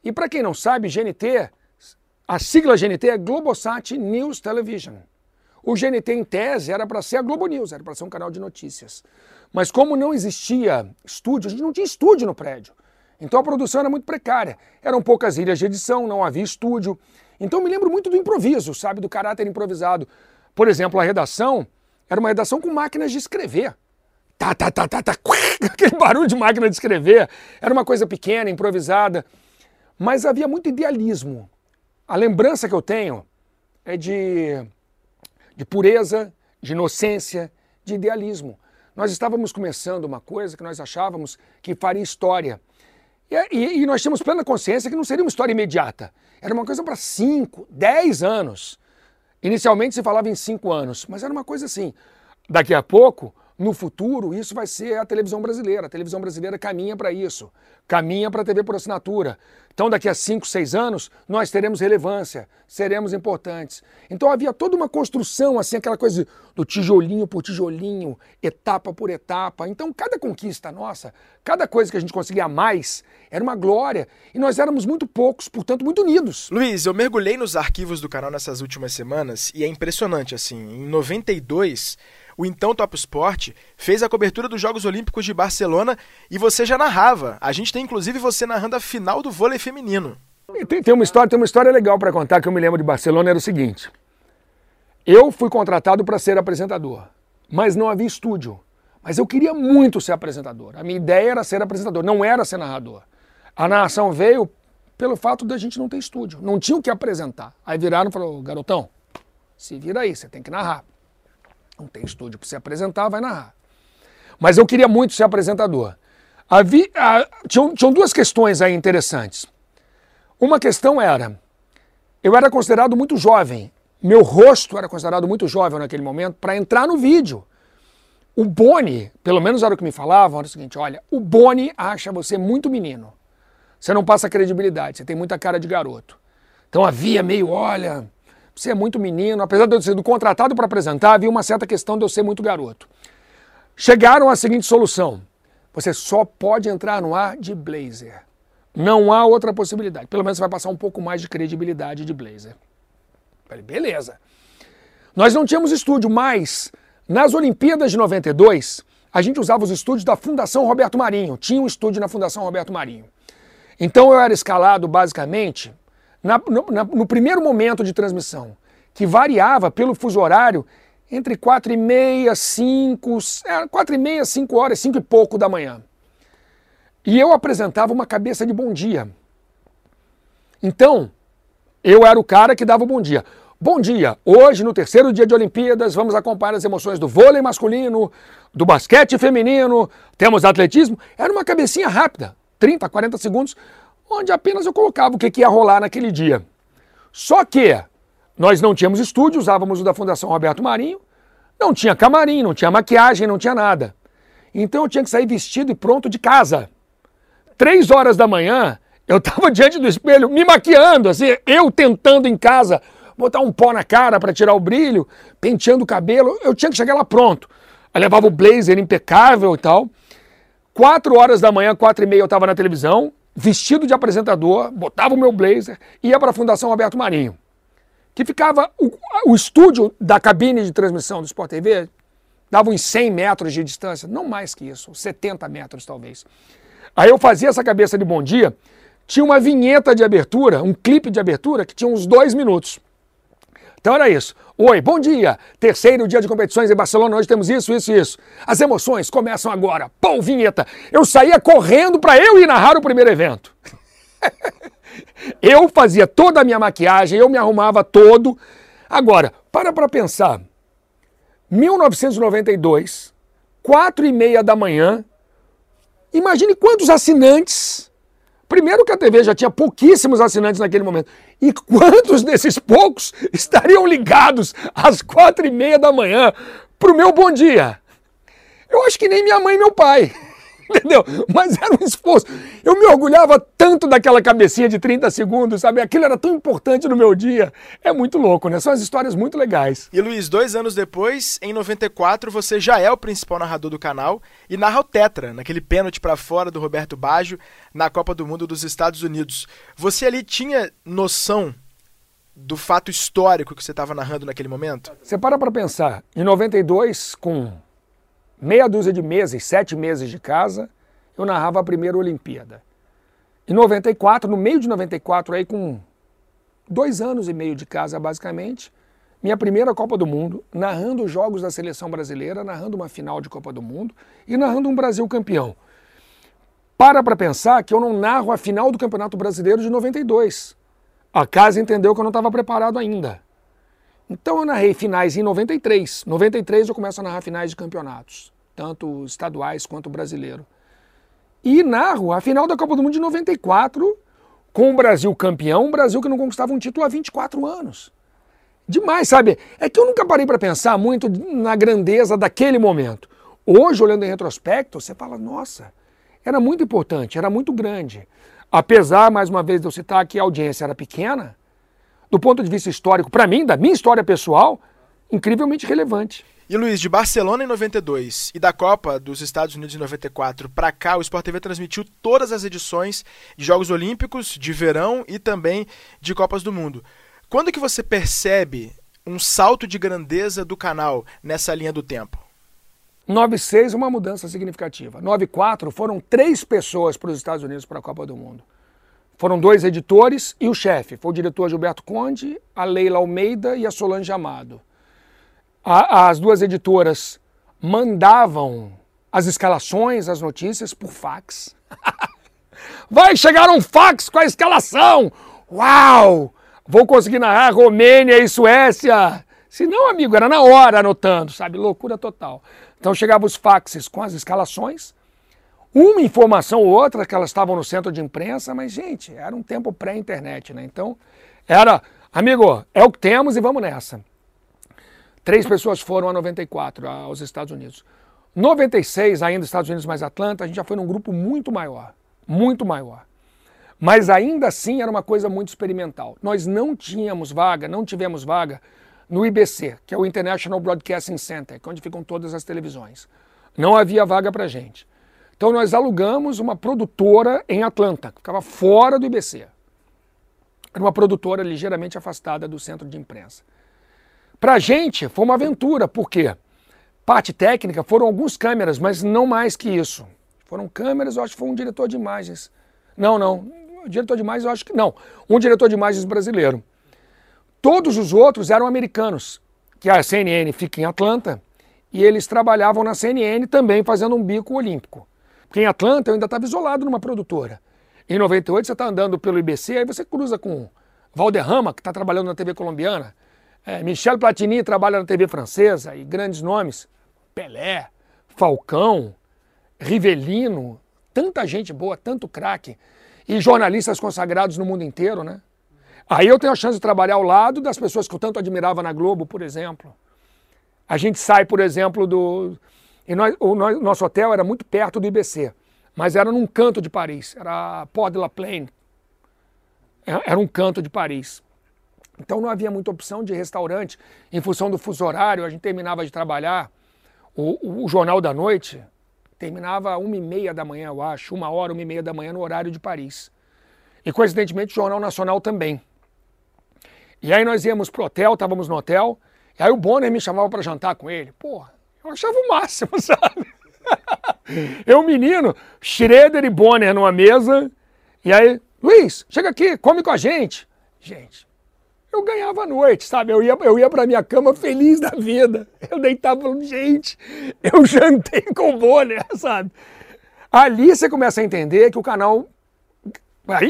E para quem não sabe, GNT, a sigla GNT é Globosat News Television. O GNT, em tese, era para ser a Globo News, era para ser um canal de notícias. Mas como não existia estúdio, a gente não tinha estúdio no prédio. Então a produção era muito precária. Eram poucas ilhas de edição, não havia estúdio. Então me lembro muito do improviso, sabe? Do caráter improvisado. Por exemplo, a redação era uma redação com máquinas de escrever. Tá, tá, tá, tá, tá, aquele barulho de máquina de escrever. Era uma coisa pequena, improvisada. Mas havia muito idealismo. A lembrança que eu tenho é de, de pureza, de inocência, de idealismo. Nós estávamos começando uma coisa que nós achávamos que faria história. E, e, nós tínhamos plena consciência que não seria uma história imediata. Era uma coisa para 5, 10 anos. Inicialmente se falava em 5 anos, mas era uma coisa assim. Daqui a pouco no futuro, isso vai ser a televisão brasileira. A televisão brasileira caminha para isso, caminha para a TV por assinatura. Então, daqui a 5, 6 anos, nós teremos relevância, seremos importantes. Então, havia toda uma construção, assim, aquela coisa do tijolinho por tijolinho, etapa por etapa. Então, cada conquista nossa, cada coisa que a gente conseguia mais, era uma glória. E nós éramos muito poucos, portanto, muito unidos. Luiz, eu mergulhei nos arquivos do canal nessas últimas semanas e é impressionante, assim. Em 92 o então Top Sport fez a cobertura dos Jogos Olímpicos de Barcelona e você já narrava. A gente tem inclusive você narrando a final do vôlei feminino. Tem, tem uma história, tem uma história legal para contar que eu me lembro de Barcelona era o seguinte. Eu fui contratado para ser apresentador, mas não havia estúdio. Mas eu queria muito ser apresentador. A minha ideia era ser apresentador, não era ser narrador. A narração veio pelo fato da gente não ter estúdio, não tinha o que apresentar. Aí viraram e falaram, garotão, se vira aí, você tem que narrar. Não tem estúdio para se apresentar, vai narrar. Mas eu queria muito ser apresentador. Havia, tinham, tinham duas questões aí interessantes. Uma questão era, eu era considerado muito jovem, meu rosto era considerado muito jovem naquele momento para entrar no vídeo. O Boni, pelo menos era o que me falavam, era o seguinte: olha, o Boni acha você muito menino. Você não passa credibilidade, você tem muita cara de garoto. Então havia meio, olha, você é muito menino, apesar de eu ter sido contratado para apresentar, havia uma certa questão de eu ser muito garoto. Chegaram à seguinte solução: você só pode entrar no ar de blazer. Não há outra possibilidade. Pelo menos você vai passar um pouco mais de credibilidade de blazer. Falei, beleza. Nós não tínhamos estúdio, mas nas Olimpíadas de 92, a gente usava os estúdios da Fundação Roberto Marinho. Tinha um estúdio na Fundação Roberto Marinho. Então eu era escalado basicamente na, no, na, no primeiro momento de transmissão, que variava pelo fuso horário entre 4 e meia, 5, é, 4 e meia, 5 horas, 5 e pouco da manhã. E eu apresentava uma cabeça de bom dia. Então, eu era o cara que dava o bom dia. Bom dia! Hoje, no terceiro dia de Olimpíadas, vamos acompanhar as emoções do vôlei masculino, do basquete feminino, temos atletismo. Era uma cabecinha rápida, 30, 40 segundos, onde apenas eu colocava o que, ia rolar naquele dia. Só que nós não tínhamos estúdio, usávamos o da Fundação Roberto Marinho, não tinha camarim, não tinha maquiagem, não tinha nada. Então eu tinha que sair vestido e pronto de casa. Três horas da manhã, eu estava diante do espelho me maquiando, assim, eu tentando em casa botar um pó na cara para tirar o brilho, penteando o cabelo, eu tinha que chegar lá pronto. Eu levava o blazer impecável e tal. Quatro horas da manhã, quatro e meia eu estava na televisão, vestido de apresentador, botava o meu blazer ia para a Fundação Roberto Marinho, que ficava o, o, estúdio da cabine de transmissão do Sport TV dava uns 100 metros de distância, não mais que isso, 70 metros talvez. Aí eu fazia essa cabeça de bom dia, tinha uma vinheta de abertura, um clipe de abertura que tinha uns dois minutos. Então era isso. Oi, bom dia! Terceiro dia de competições em Barcelona, hoje temos isso, isso e isso. As emoções começam agora. Pô, vinheta! Eu saía correndo para eu ir narrar o primeiro evento. eu fazia toda a minha maquiagem, eu me arrumava todo. Agora, para para pensar. 1992, quatro e meia da manhã. Imagine quantos assinantes Primeiro que a TV já tinha pouquíssimos assinantes naquele momento. E quantos desses poucos estariam ligados às quatro e meia da manhã para o meu bom dia? Eu acho que nem minha mãe e meu pai. Entendeu? Mas era um esforço. Eu me orgulhava tanto daquela cabecinha de 30 segundos, sabe? Aquilo era tão importante no meu dia. É muito louco, né? São as histórias muito legais. E Luiz, dois anos depois, em 94, você já é o principal narrador do canal e narra o Tetra, naquele pênalti para fora do Roberto Baggio na Copa do Mundo dos Estados Unidos. Você ali tinha noção do fato histórico que você estava narrando naquele momento? Você para para pensar. Em 92, com meia dúzia de meses, sete meses de casa, eu narrava a primeira Olimpíada. Em 94, no meio de 94, aí com dois anos e meio de casa, basicamente, minha primeira Copa do Mundo, narrando os jogos da seleção brasileira, narrando uma final de Copa do Mundo e narrando um Brasil campeão. Para para pensar que eu não narro a final do Campeonato Brasileiro de 92. A casa entendeu que eu não estava preparado ainda. Então eu narrei finais em 93. 93 eu começo a narrar finais de campeonatos, tanto estaduais quanto brasileiro. E narro a final da Copa do Mundo de 94, com o Brasil campeão, um Brasil que não conquistava um título há 24 anos. Demais, sabe? É que eu nunca parei para pensar muito na grandeza daquele momento. Hoje, olhando em retrospecto, você fala, nossa, era muito importante, era muito grande. Apesar, mais uma vez, de eu citar que a audiência era pequena, do ponto de vista histórico, para mim, da minha história pessoal, incrivelmente relevante. E Luiz, de Barcelona em 92 e da Copa dos Estados Unidos em 94 para cá, o Sport TV transmitiu todas as edições de Jogos Olímpicos, de verão e também de Copas do Mundo. Quando que você percebe um salto de grandeza do canal nessa linha do tempo? 96 uma mudança significativa. 94 foram três pessoas para os Estados Unidos para a Copa do Mundo. Foram dois editores e o chefe. Foi o diretor Gilberto Conde, a Leila Almeida e a Solange Amado. A, as duas editoras mandavam as escalações, as notícias por fax. Vai chegar um fax com a escalação! Uau! Vou conseguir narrar Romênia e Suécia! Se não, amigo, era na hora anotando, sabe? Loucura total. Então chegavam os faxes com as escalações, uma informação ou outra que elas estavam no centro de imprensa, mas, gente, era um tempo pré-internet, né? Então, era, amigo, é o que temos e vamos nessa. Três pessoas foram a 94 aos Estados Unidos. 96, ainda Estados Unidos mais Atlanta, a gente já foi num grupo muito maior, muito maior. Mas ainda assim era uma coisa muito experimental. Nós não tínhamos vaga, não tivemos vaga no IBC, que é o International Broadcasting Center, é onde ficam todas as televisões. Não havia vaga para gente. Então nós alugamos uma produtora em Atlanta, que ficava fora do IBC. Era uma produtora ligeiramente afastada do centro de imprensa. Para a gente foi uma aventura, porque parte técnica foram alguns câmeras, mas não mais que isso. Foram câmeras, eu acho que foi um diretor de imagens. Não, não. Diretor de imagens, eu acho que não. Um diretor de imagens brasileiro. Todos os outros eram americanos, que a CNN fica em Atlanta, e eles trabalhavam na CNN também fazendo um bico olímpico. Porque em Atlanta eu ainda estava isolado numa produtora. Em 98 você está andando pelo IBC, aí você cruza com Valderrama, que está trabalhando na TV colombiana, é, Michel Platini trabalha na TV francesa, e grandes nomes, Pelé, Falcão, Rivelino, tanta gente boa, tanto craque, e jornalistas consagrados no mundo inteiro, né? Aí eu tenho a chance de trabalhar ao lado das pessoas que eu tanto admirava na Globo, por exemplo. A gente sai, por exemplo, do. E nós, o nosso hotel era muito perto do IBC, mas era num canto de Paris, era Port de la Plaine. Era um canto de Paris. Então não havia muita opção de restaurante. Em função do fuso horário, a gente terminava de trabalhar. O, o, o Jornal da Noite terminava uma e meia da manhã, eu acho, uma hora, uma e meia da manhã no horário de Paris. E coincidentemente o Jornal Nacional também. E aí nós íamos pro hotel, estávamos no hotel, e aí o Bonner me chamava para jantar com ele. Porra, eu achava o máximo, sabe? eu, menino, Schroeder e Bonner numa mesa, e aí, Luiz, chega aqui, come com a gente. Gente, eu ganhava a noite, sabe? Eu ia, eu ia pra minha cama feliz da vida. Eu deitava falando, gente, eu jantei com o Bonner, sabe? Ali você começa a entender que o canal.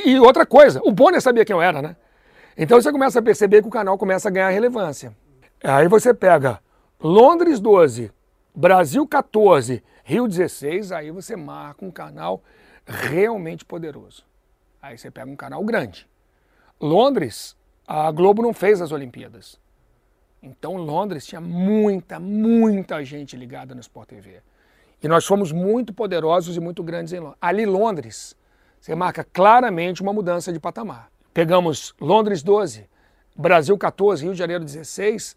E outra coisa, o Bonner sabia quem eu era, né? Então você começa a perceber que o canal começa a ganhar relevância. Aí você pega Londres 12, Brasil 14, Rio 16, aí você marca um canal realmente poderoso. Aí você pega um canal grande. Londres, a Globo não fez as Olimpíadas. Então Londres tinha muita, muita gente ligada no Sport TV. E nós fomos muito poderosos e muito grandes em Londres. Ali Londres, você marca claramente uma mudança de patamar. Pegamos Londres 12, Brasil 14, Rio de Janeiro 16.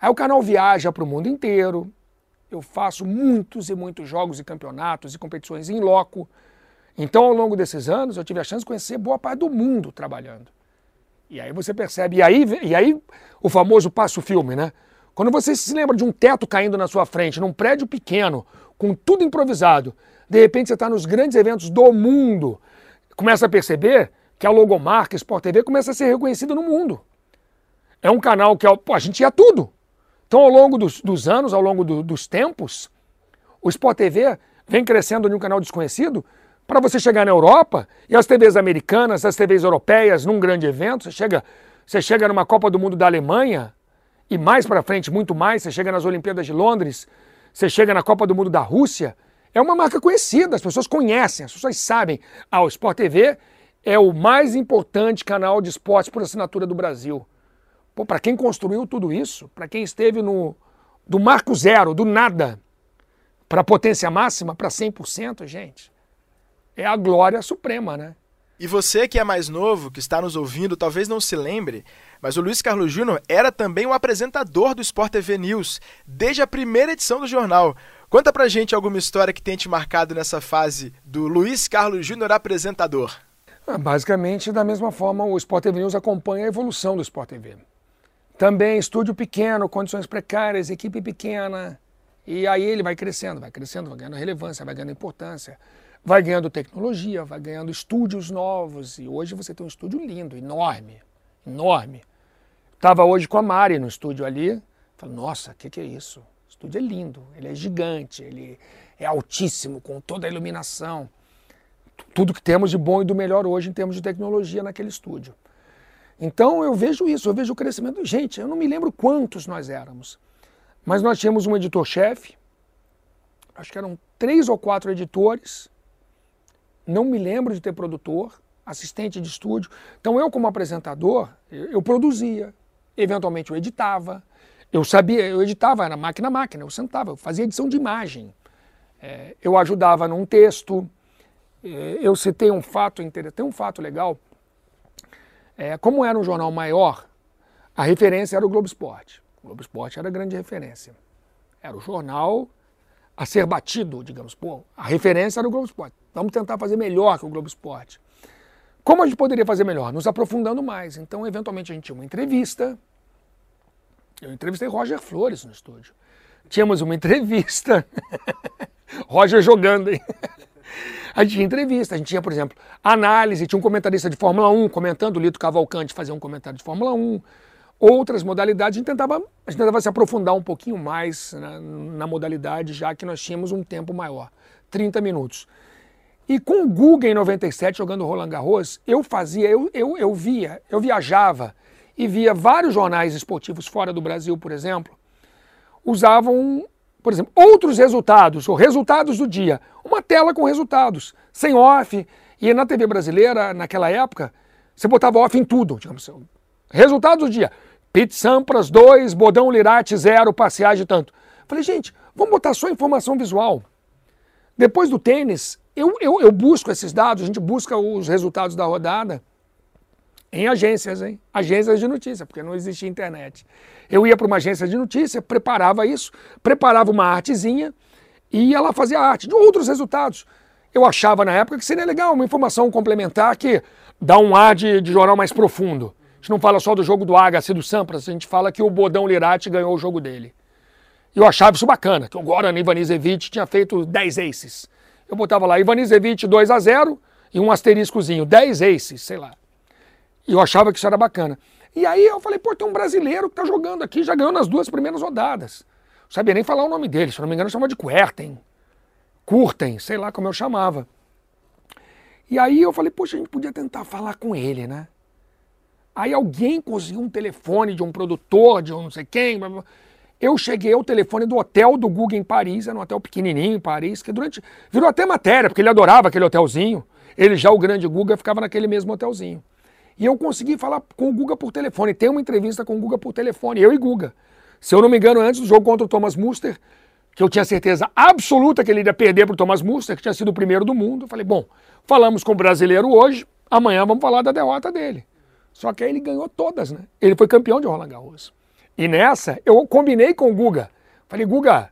Aí o canal viaja para o mundo inteiro. Eu faço muitos e muitos jogos e campeonatos e competições em loco. Então, ao longo desses anos, eu tive a chance de conhecer boa parte do mundo trabalhando. E aí você percebe, e aí, e aí o famoso passo-filme, né? Quando você se lembra de um teto caindo na sua frente, num prédio pequeno, com tudo improvisado, de repente você está nos grandes eventos do mundo, começa a perceber que a logomarca Sport TV começa a ser reconhecida no mundo. É um canal que pô, a gente ia tudo. Então, ao longo dos, dos anos, ao longo do, dos tempos, o Sport TV vem crescendo de um canal desconhecido para você chegar na Europa e as TVs americanas, as TVs europeias, num grande evento, você chega, você chega numa Copa do Mundo da Alemanha e mais para frente, muito mais, você chega nas Olimpíadas de Londres, você chega na Copa do Mundo da Rússia, é uma marca conhecida, as pessoas conhecem, as pessoas sabem. Ah, o Sport TV é o mais importante canal de esportes por assinatura do Brasil. Para quem construiu tudo isso, para quem esteve no do marco zero, do nada, para potência máxima, para 100%, gente, é a glória suprema, né? E você que é mais novo, que está nos ouvindo, talvez não se lembre, mas o Luiz Carlos Júnior era também o apresentador do Sport TV News, desde a primeira edição do jornal. Conta pra gente alguma história que tenha te marcado nessa fase do Luiz Carlos Júnior apresentador. Ah, basicamente, da mesma forma, o Sport TV News acompanha a evolução do Sport TV. Também estúdio pequeno, condições precárias, equipe pequena. E aí ele vai crescendo, vai crescendo, vai ganhando relevância, vai ganhando importância vai ganhando tecnologia, vai ganhando estúdios novos. E hoje você tem um estúdio lindo, enorme, enorme. Estava hoje com a Mari no estúdio ali. Falei, nossa, o que, que é isso? O estúdio é lindo, ele é gigante, ele é altíssimo, com toda a iluminação. Tudo que temos de bom e do melhor hoje em termos de tecnologia naquele estúdio. Então eu vejo isso, eu vejo o crescimento. Gente, eu não me lembro quantos nós éramos, mas nós tínhamos um editor-chefe, acho que eram três ou quatro editores, não me lembro de ter produtor, assistente de estúdio. Então eu como apresentador, eu, produzia, eventualmente eu editava, eu sabia, eu editava na máquina a máquina, eu sentava, eu fazia edição de imagem, é, eu ajudava num texto, é, eu citei um fato interessante, tem um fato legal, é, como era um jornal maior, a referência era o Globo Esporte. O Globo Esporte era a grande referência. Era o jornal a ser batido, digamos. Pô, a referência era o Globo Esporte. Vamos tentar fazer melhor que o Globo Esporte. Como a gente poderia fazer melhor? Nos aprofundando mais. Então, eventualmente, a gente tinha uma entrevista. Eu entrevistei Roger Flores no estúdio. Tínhamos uma entrevista. Roger jogando, hein? A gente tinha entrevista, a gente tinha, por exemplo, análise, tinha um comentarista de Fórmula 1 comentando, o Lito Cavalcante fazia um comentário de Fórmula 1 outras modalidades, a gente tentava, a gente tentava se aprofundar um pouquinho mais na, na modalidade, já que nós tínhamos um tempo maior, 30 minutos. E com o Google em 97, jogando Roland Garros, eu fazia, eu, eu, eu via, eu viajava e via vários jornais esportivos fora do Brasil, por exemplo, usavam, por exemplo, outros resultados, ou resultados do dia. Uma tela com resultados, sem off. E na TV brasileira, naquela época, você botava off em tudo. Digamos, resultados do dia. Pete Sampras 2, Bodão Lirate 0, Passeagem tanto. Falei, gente, vamos botar só informação visual. Depois do tênis, eu, eu, eu, busco esses dados, a gente busca os resultados da rodada em agências, hein? Agências de notícia, porque não existia internet. Eu ia para uma agência de notícia, preparava isso, preparava uma artezinha e ia lá fazer a arte de outros resultados. Eu achava na época que seria legal uma informação complementar que dá um ar de, de jornal mais profundo gente não fala só do jogo do Agassi do Sampras, a gente fala que o Bodão Lirati ganhou o jogo dele. Eu achava isso bacana, que o Goran Ivanisevic tinha feito 10 aces. Eu botava lá Ivanisevic 2 a 0 e um asteriscozinho, 10 aces, sei lá. E eu achava que isso era bacana. E aí eu falei, pô, tem um brasileiro que tá jogando aqui, já ganhou nas duas primeiras rodadas. Não sabia nem falar o nome dele, se não me engano, chamava de Querten. Curten, sei lá como eu chamava. E aí eu falei, poxa, a gente podia tentar falar com ele, né? Aí alguém conseguiu um telefone de um produtor, de um não sei quem. Eu cheguei ao telefone do hotel do Google em Paris, era um hotel pequenininho em Paris, que durante. virou até matéria, porque ele adorava aquele hotelzinho. Ele já, o grande Guga, ficava naquele mesmo hotelzinho. E eu consegui falar com o Guga por telefone. Tem uma entrevista com o Guga por telefone, eu e Guga. Se eu não me engano, antes do jogo contra o Thomas Muster, que eu tinha certeza absoluta que ele iria perder para o Thomas Muster, que tinha sido o primeiro do mundo. Eu falei, bom, falamos com o brasileiro hoje, amanhã vamos falar da derrota dele. Só que aí ele ganhou todas, né? Ele foi campeão de Roland Garros. E nessa, eu combinei com o Guga. Falei, Guga,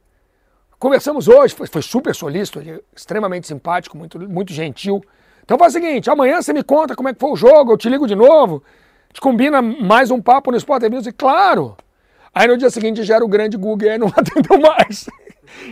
conversamos hoje, foi, foi super solícito, é extremamente simpático, muito, muito gentil. Então faz o seguinte, amanhã você me conta como é que foi o jogo, eu te ligo de novo. Gente combina mais um papo no Sport TV? Disse, claro! Aí no dia seguinte já era o grande Guga e aí não atendeu mais.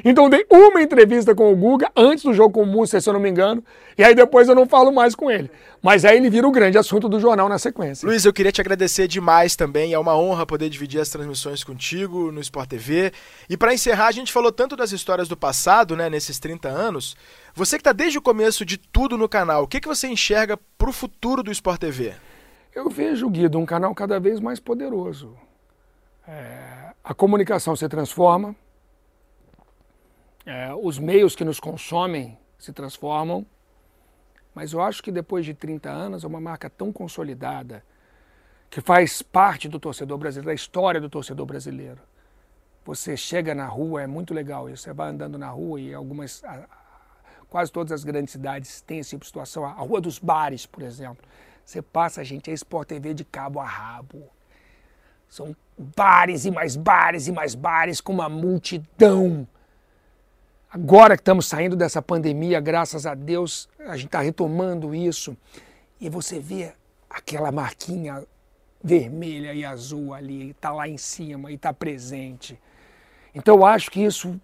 Então dei uma entrevista com o Guga antes do jogo com o Múcia, se eu não me engano, e aí depois eu não falo mais com ele. Mas aí ele vira o grande assunto do jornal na sequência. Luiz, eu queria te agradecer demais também. É uma honra poder dividir as transmissões contigo no Sport TV. E para encerrar, a gente falou tanto das histórias do passado, né, nesses 30 anos. Você que está desde o começo de tudo no canal, o que, que você enxerga para o futuro do Sport TV? Eu vejo, Guido, um canal cada vez mais poderoso. É, a comunicação se transforma, é, os meios que nos consomem se transformam, mas eu acho que depois de 30 anos é uma marca tão consolidada que faz parte do torcedor brasileiro, da história do torcedor brasileiro. Você chega na rua, é muito legal isso. Você vai andando na rua e algumas, quase todas as grandes cidades têm esse tipo situação. A Rua dos Bares, por exemplo. Você passa, gente, é Sport TV de cabo a rabo. São bares e mais bares e mais bares com uma multidão Agora que estamos saindo dessa pandemia, graças a Deus, a gente está retomando isso. E você vê aquela marquinha vermelha e azul ali, está lá em cima e está presente. Então eu acho que isso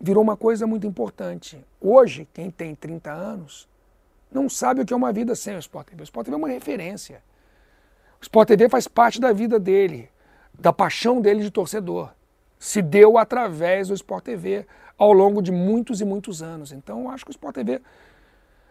virou uma coisa muito importante. Hoje, quem tem 30 anos não sabe o que é uma vida sem o Sport TV. O Sport TV é uma referência. O Sport TV faz parte da vida dele, da paixão dele de torcedor. Se deu através do Sport TV ao longo de muitos e muitos anos. Então, eu acho que o Sport TV,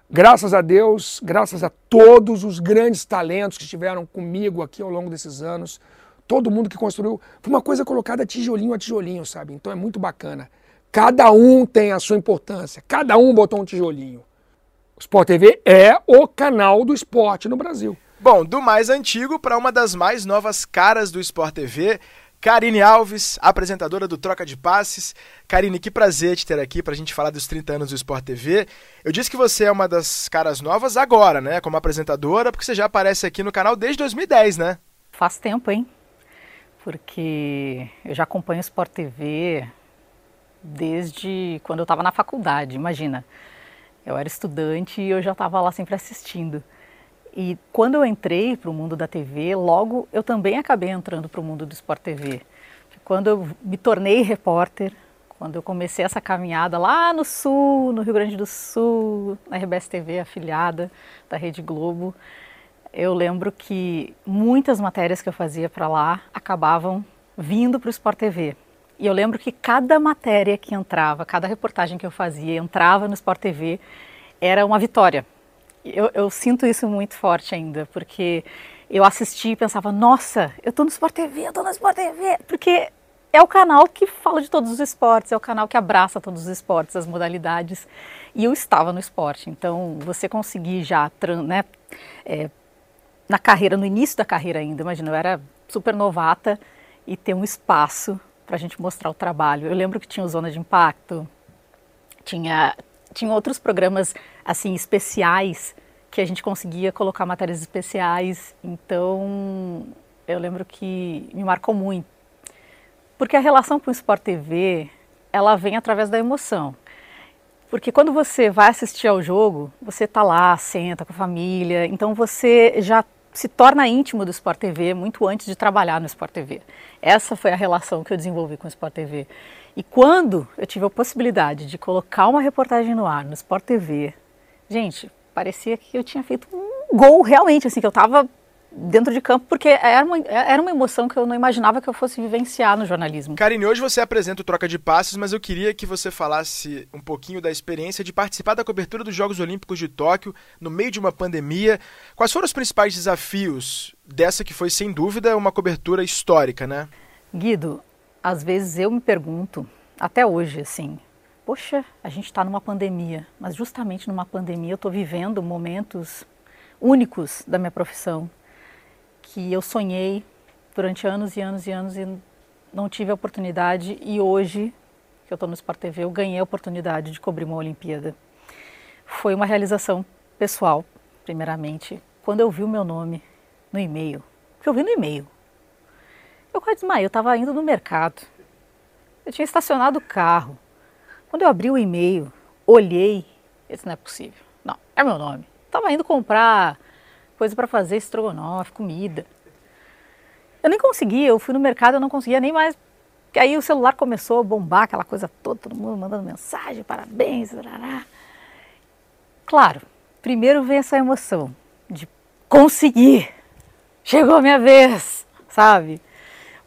graças a Deus, graças a todos os grandes talentos que estiveram comigo aqui ao longo desses anos, todo mundo que construiu, foi uma coisa colocada tijolinho a tijolinho, sabe? Então é muito bacana. Cada um tem a sua importância, cada um botou um tijolinho. O Sport TV é o canal do esporte no Brasil. Bom, do mais antigo para uma das mais novas caras do Sport TV, Karine Alves, apresentadora do Troca de Passes. Karine, que prazer te ter aqui para a gente falar dos 30 anos do Sport TV. Eu disse que você é uma das caras novas agora, né? Como apresentadora, porque você já aparece aqui no canal desde 2010, né? Faz tempo, hein? Porque eu já acompanho o Sport TV desde quando eu estava na faculdade, imagina. Eu era estudante e eu já estava lá sempre assistindo. E quando eu entrei para o mundo da TV, logo eu também acabei entrando para o mundo do Sport TV. Quando eu me tornei repórter, quando eu comecei essa caminhada lá no Sul, no Rio Grande do Sul, na RBS TV, afiliada da Rede Globo, eu lembro que muitas matérias que eu fazia para lá acabavam vindo para o Sport TV. E eu lembro que cada matéria que entrava, cada reportagem que eu fazia, entrava no Sport TV, era uma vitória eu, eu, sinto isso muito forte ainda, porque eu assisti e pensava, nossa, eu tô no Sport TV, eu tô no Sport TV, porque é o canal que fala de todos os esportes, é o canal que abraça todos os esportes, as modalidades, e eu estava no esporte, então você conseguir já, né, é, na carreira, no início da carreira ainda, imagina, eu era super novata e ter um espaço para a gente mostrar o trabalho. Eu lembro que tinha o Zona de Impacto, tinha, tinha outros programas assim especiais que a gente conseguia colocar matérias especiais. Então, eu lembro que me marcou muito. Porque a relação com o Sport TV, ela vem através da emoção. Porque quando você vai assistir ao jogo, você está lá, senta com a família, então você já se torna íntimo do Sport TV muito antes de trabalhar no Sport TV. Essa foi a relação que eu desenvolvi com o Sport TV. E quando eu tive a possibilidade de colocar uma reportagem no ar no Sport TV, gente, parecia que eu tinha feito um gol realmente, assim, que eu estava dentro de campo, porque era uma, era uma emoção que eu não imaginava que eu fosse vivenciar no jornalismo. Karine, hoje você apresenta o Troca de Passes, mas eu queria que você falasse um pouquinho da experiência de participar da cobertura dos Jogos Olímpicos de Tóquio no meio de uma pandemia. Quais foram os principais desafios dessa que foi, sem dúvida, uma cobertura histórica, né? Guido, às vezes eu me pergunto, até hoje, assim, poxa, a gente está numa pandemia, mas justamente numa pandemia eu estou vivendo momentos únicos da minha profissão que eu sonhei durante anos e anos e anos e não tive a oportunidade e hoje que eu estou no Sport TV eu ganhei a oportunidade de cobrir uma Olimpíada. Foi uma realização pessoal, primeiramente, quando eu vi o meu nome no e-mail, que eu vi no e-mail eu quase desmaiei, eu estava indo no mercado. Eu tinha estacionado o carro. Quando eu abri o e-mail, olhei, esse não é possível. Não, é meu nome. Estava indo comprar coisa para fazer estrogonofe, comida. Eu nem conseguia, eu fui no mercado, eu não conseguia nem mais. Aí o celular começou a bombar, aquela coisa toda, todo mundo mandando mensagem, parabéns, tarará. Claro, primeiro vem essa emoção de conseguir, chegou a minha vez, sabe?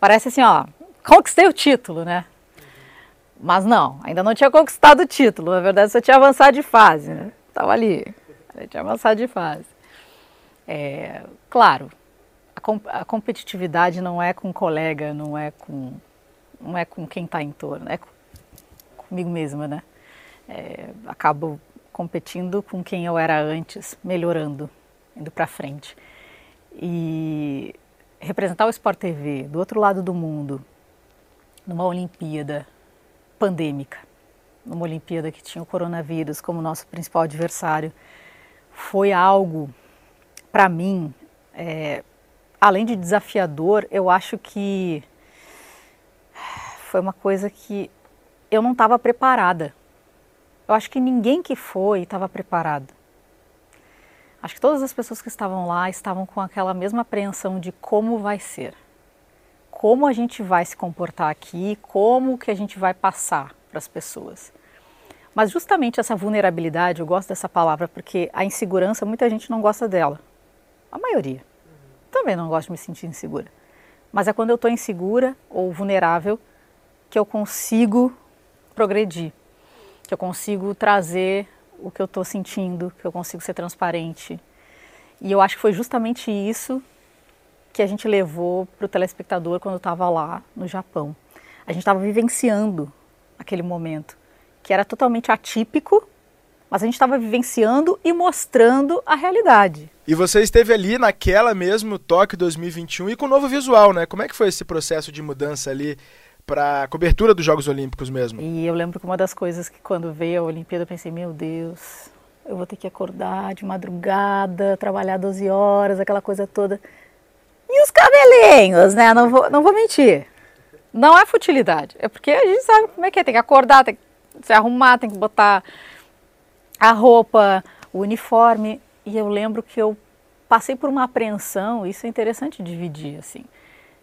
Parece assim, ó, conquistei o título, né? Mas não, ainda não tinha conquistado o título, na verdade só tinha avançado de fase, né? Estava ali, tinha avançado de fase. É, claro, a, a, competitividade não é com colega, não é com, não é com quem está em torno, é com, comigo mesma, né? É, acabo competindo com quem eu era antes, melhorando, indo para frente. E representar o Sport TV do outro lado do mundo, numa Olimpíada pandêmica, numa Olimpíada que tinha o coronavírus como nosso principal adversário, foi algo, para mim, é, além de desafiador, eu acho que foi uma coisa que eu não estava preparada. Eu acho que ninguém que foi estava preparado. Acho que todas as pessoas que estavam lá estavam com aquela mesma apreensão de como vai ser, como a gente vai se comportar aqui, como que a gente vai passar para as pessoas. Mas justamente essa vulnerabilidade, eu gosto dessa palavra porque a insegurança muita gente não gosta dela. A maioria. Também não gosto de me sentir insegura. Mas é quando eu estou insegura ou vulnerável que eu consigo progredir, que eu consigo trazer o que eu estou sentindo, que eu consigo ser transparente. E eu acho que foi justamente isso que a gente levou para o telespectador quando estava lá no Japão. A gente estava vivenciando aquele momento, que era totalmente atípico, mas a gente estava vivenciando e mostrando a realidade. E você esteve ali naquela mesmo Tóquio 2021 e com novo visual, né? Como é que foi esse processo de mudança ali para cobertura dos Jogos Olímpicos mesmo. E eu lembro que uma das coisas que quando veio a Olimpíada eu pensei, meu Deus, eu vou ter que acordar de madrugada, trabalhar 12 horas, aquela coisa toda. E os cabelinhos, né? Não vou, não vou mentir. Não é futilidade. É porque a gente sabe como é que é. Tem que acordar, tem que se arrumar, tem que botar a roupa, o uniforme. E eu lembro que eu passei por uma apreensão, isso é interessante dividir, assim.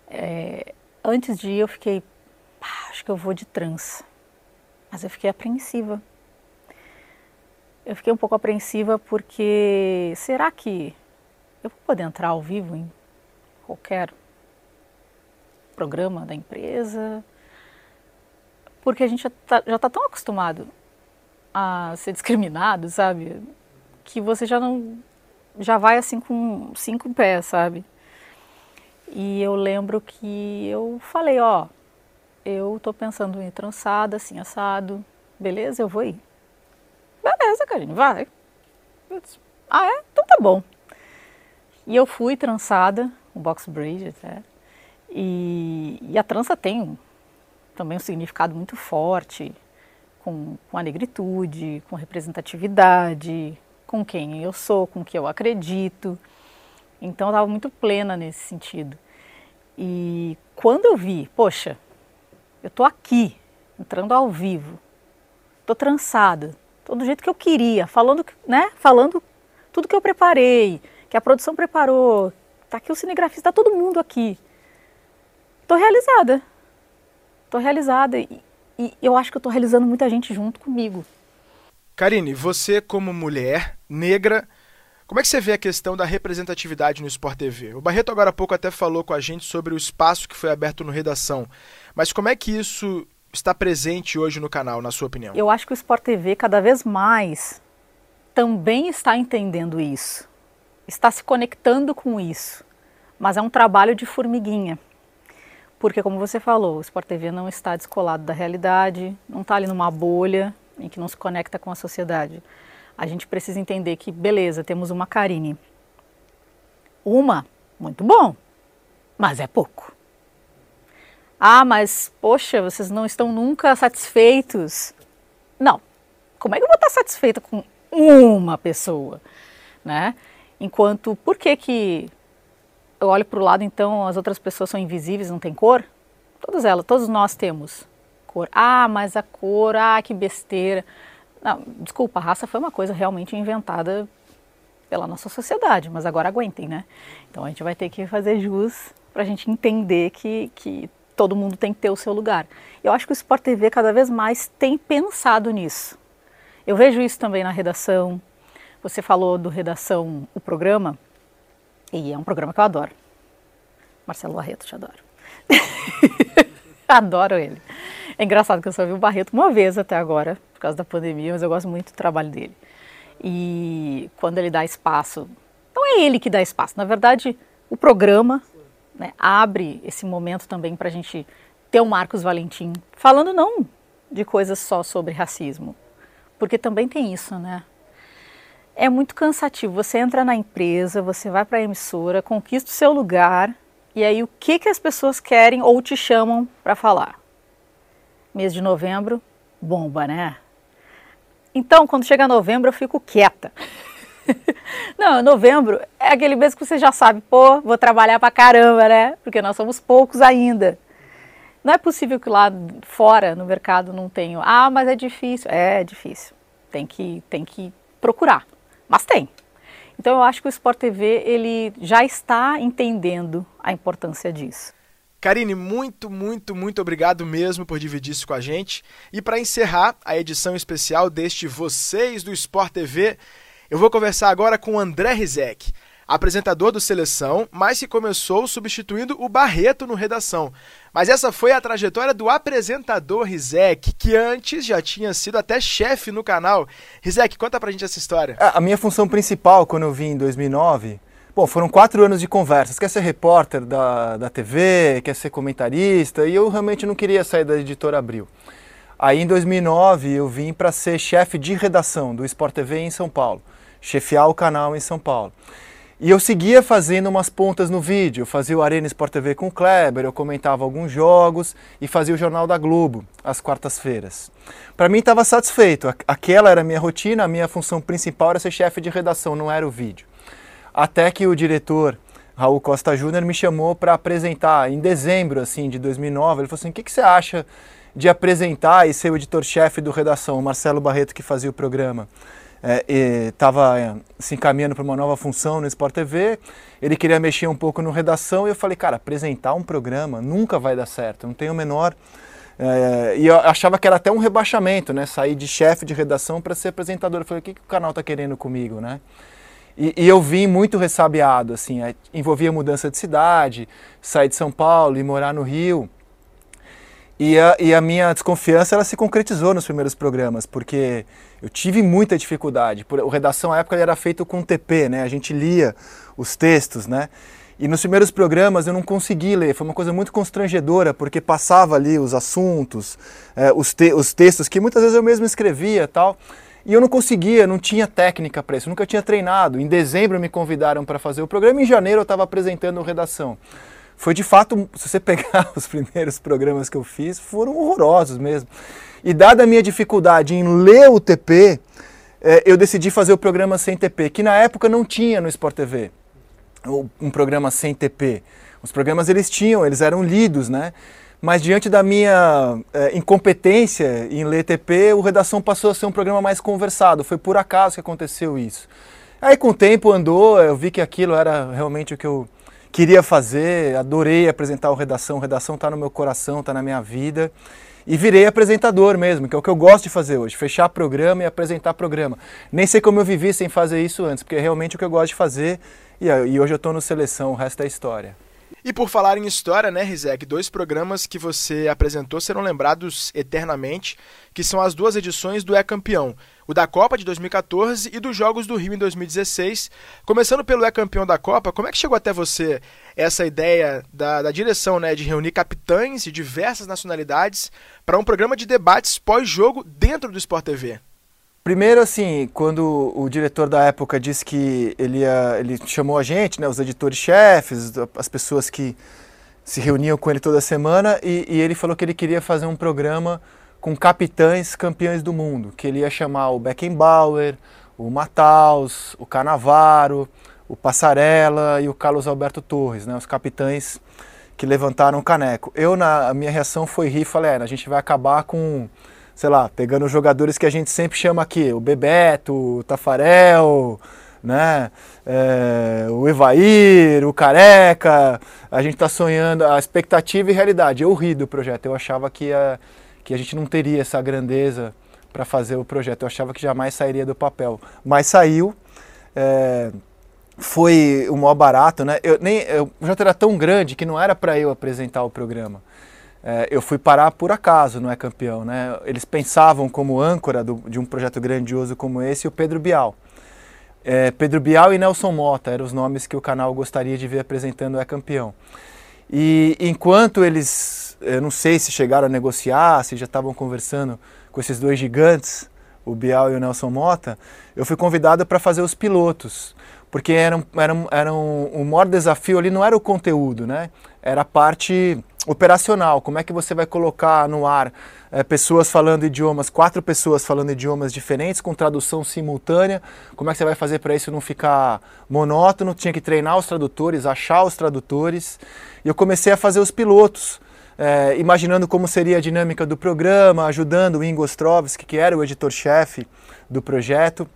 É, antes de ir eu fiquei, ah, acho que eu vou de trança. Mas eu fiquei apreensiva. Eu fiquei um pouco apreensiva porque será que eu vou poder entrar ao vivo em qualquer programa da empresa? Porque a gente já está tá tão acostumado a ser discriminado, sabe? Que você já não já vai assim com cinco pés, sabe? E eu lembro que eu falei, ó, eu tô pensando em trançada, assim, assado. Beleza, eu vou ir. Beleza, Karine, vai. Disse, ah, é? Então tá bom. E eu fui trançada, um box braid até. E, e a trança tem também um significado muito forte, com, com a negritude, com representatividade, com quem eu sou, com o que eu acredito. Então eu estava muito plena nesse sentido. E quando eu vi, poxa, eu estou aqui, entrando ao vivo, estou trançada, estou do jeito que eu queria, falando, né, falando tudo que eu preparei, que a produção preparou, está aqui o cinegrafista, está todo mundo aqui. Estou realizada, estou realizada e, e eu acho que estou realizando muita gente junto comigo. Karine, você como mulher negra, como é que você vê a questão da representatividade no Sport TV? O Barreto agora há pouco até falou com a gente sobre o espaço que foi aberto no Redação. Mas como é que isso está presente hoje no canal, na sua opinião? Eu acho que o Sport TV cada vez mais também está entendendo isso. Está se conectando com isso. Mas é um trabalho de formiguinha. Porque, como você falou, o Sport TV não está descolado da realidade, não está ali numa bolha em que não se conecta com a sociedade a gente precisa entender que, beleza, temos uma Karine. Uma, muito bom, mas é pouco. Ah, mas, poxa, vocês não estão nunca satisfeitos. Não. Como é que eu vou estar satisfeita com uma pessoa? Né? Enquanto, por que que eu olho para o lado, então, as outras pessoas são invisíveis, não tem cor? Todas elas, todos nós temos cor. Ah, mas a cor, ah, que besteira. Não, desculpa, a raça foi uma coisa realmente inventada pela nossa sociedade, mas agora aguentem, né? Então a gente vai ter que fazer jus para a gente entender que, que todo mundo tem que ter o seu lugar. Eu acho que o Sport TV cada vez mais tem pensado nisso. Eu vejo isso também na redação. Você falou do Redação, o programa, e é um programa que eu adoro. Marcelo Barreto, te adoro. adoro ele. É engraçado que eu só vi o Barreto uma vez até agora, por causa da pandemia, mas eu gosto muito do trabalho dele. E quando ele dá espaço, não é ele que dá espaço, na verdade, o programa né, abre esse momento também para a gente ter o Marcos Valentim falando não de coisas só sobre racismo, porque também tem isso, né? É muito cansativo. Você entra na empresa, você vai para a emissora, conquista o seu lugar, e aí o que, que as pessoas querem ou te chamam para falar? Mês de novembro, bomba, né? Então, quando chega novembro, eu fico quieta. Não, novembro é aquele mês que você já sabe, pô, vou trabalhar pra caramba, né? Porque nós somos poucos ainda. Não é possível que lá fora, no mercado, não tenha. Ah, mas é difícil. É, é difícil. Tem que, tem que procurar. Mas tem. Então eu acho que o Sport TV ele já está entendendo a importância disso. Karine, muito, muito, muito obrigado mesmo por dividir isso com a gente. E para encerrar a edição especial deste Vocês do Sport TV, eu vou conversar agora com André Rizek, apresentador do Seleção, mas que começou substituindo o Barreto no Redação. Mas essa foi a trajetória do apresentador Rizek, que antes já tinha sido até chefe no canal. Rizek, conta pra gente essa história. A minha função principal quando eu vim em 2009 Bom, foram quatro anos de conversas. Quer ser repórter da, da TV, quer ser comentarista, e eu realmente não queria sair da editora Abril. Aí em 2009 eu vim para ser chefe de redação do Sport TV em São Paulo, chefiar o canal em São Paulo. E eu seguia fazendo umas pontas no vídeo, fazia o Arena Sport TV com o Kleber, eu comentava alguns jogos e fazia o Jornal da Globo às quartas-feiras. Para mim estava satisfeito, aquela era a minha rotina, a minha função principal era ser chefe de redação, não era o vídeo. Até que o diretor Raul Costa Júnior me chamou para apresentar em dezembro assim de 2009. Ele falou assim: "O que, que você acha de apresentar e ser o editor-chefe do redação, o Marcelo Barreto que fazia o programa?" Estava é, é, se encaminhando para uma nova função no Sport TV, ele queria mexer um pouco no redação e eu falei, cara, apresentar um programa nunca vai dar certo, não tenho o menor. É, e eu achava que era até um rebaixamento, né? Sair de chefe de redação para ser apresentador. Eu falei, o que, que o canal está querendo comigo, né? E, e, eu vim muito ressabiado, assim, é, envolvia mudança de cidade, sair de São Paulo e morar no Rio. E a, e a, minha desconfiança ela se concretizou nos primeiros programas, porque eu tive muita dificuldade. Por, o redação à época era feito com TP, né? A gente lia os textos, né? E nos primeiros programas eu não consegui ler, foi uma coisa muito constrangedora, porque passava ali os assuntos, é, os, te, os textos que muitas vezes eu mesmo escrevia tal. E eu não conseguia, não tinha técnica para isso, nunca tinha treinado. Em dezembro me convidaram para fazer o programa, em janeiro eu estava apresentando redação. Foi de fato, se você pegar os primeiros programas que eu fiz, foram horrorosos mesmo. E dada a minha dificuldade em ler o TP, é, eu decidi fazer o programa sem TP, que na época não tinha no Sport TV um programa sem TP. Os programas eles tinham, eles eram lidos, né? mas diante da minha é, incompetência em ler TP, o Redação passou a ser um programa mais conversado. Foi por acaso que aconteceu isso. Aí com o tempo andou, eu vi que aquilo era realmente o que eu queria fazer, adorei apresentar o Redação, o Redação está no meu coração, está na minha vida. E virei apresentador mesmo, que é o que eu gosto de fazer hoje, fechar programa e apresentar programa. Nem sei como eu vivi sem fazer isso antes, porque é realmente o que eu gosto de fazer e, e hoje eu estou no Seleção, o resto é história. E por falar em história, né, Rizek, dois programas que você apresentou serão lembrados eternamente, que são as duas edições do É Campeão, o da Copa de 2014 e dos Jogos do Rio em 2016. Começando pelo É Campeão da Copa, como é que chegou até você essa ideia da, da direção né, de reunir capitães de diversas nacionalidades para um programa de debates pós-jogo dentro do Sport TV? Primeiro, assim, quando o diretor da época disse que ele, ia, ele chamou a gente, né, os editores-chefes, as pessoas que se reuniam com ele toda semana, e, e, ele falou que ele queria fazer um programa com capitães campeões do mundo, que ele ia chamar o Beckenbauer, o Mataus, o Canavaro, o Passarella e o Carlos Alberto Torres, né, os capitães que levantaram o caneco. Eu, na minha reação foi rir falei, é, a gente vai acabar com sei lá, pegando os jogadores que a gente sempre chama aqui, o Bebeto, o Tafarel, né? É, o Evair, o Careca, a gente está sonhando, a expectativa e realidade. Eu ri do projeto, eu achava que a, que a gente não teria essa grandeza para fazer o projeto, eu achava que jamais sairia do papel, mas saiu. É, foi o maior barato, né? Eu, nem, eu, o projeto era tão grande que não era para eu apresentar o programa. É, eu fui parar por acaso, não é campeão, né? Eles pensavam como âncora do, de um projeto grandioso como esse o Pedro Bial. É, Pedro Bial e Nelson Mota eram os nomes que o canal gostaria de ver apresentando o É Campeão. E enquanto eles, eu não sei se chegaram a negociar, se já estavam conversando com esses dois gigantes, o Bial e o Nelson Mota, eu fui convidado para fazer os pilotos, porque era, era, era um, o maior desafio ali não era o conteúdo, né? Era a parte operacional, como é que você vai colocar no ar é, pessoas falando idiomas, quatro pessoas falando idiomas diferentes com tradução simultânea, como é que você vai fazer para isso não ficar monótono? Tinha que treinar os tradutores, achar os tradutores, e eu comecei a fazer os pilotos, é, imaginando como seria a dinâmica do programa, ajudando o Ingo Ostrovski, que era o editor-chefe do projeto,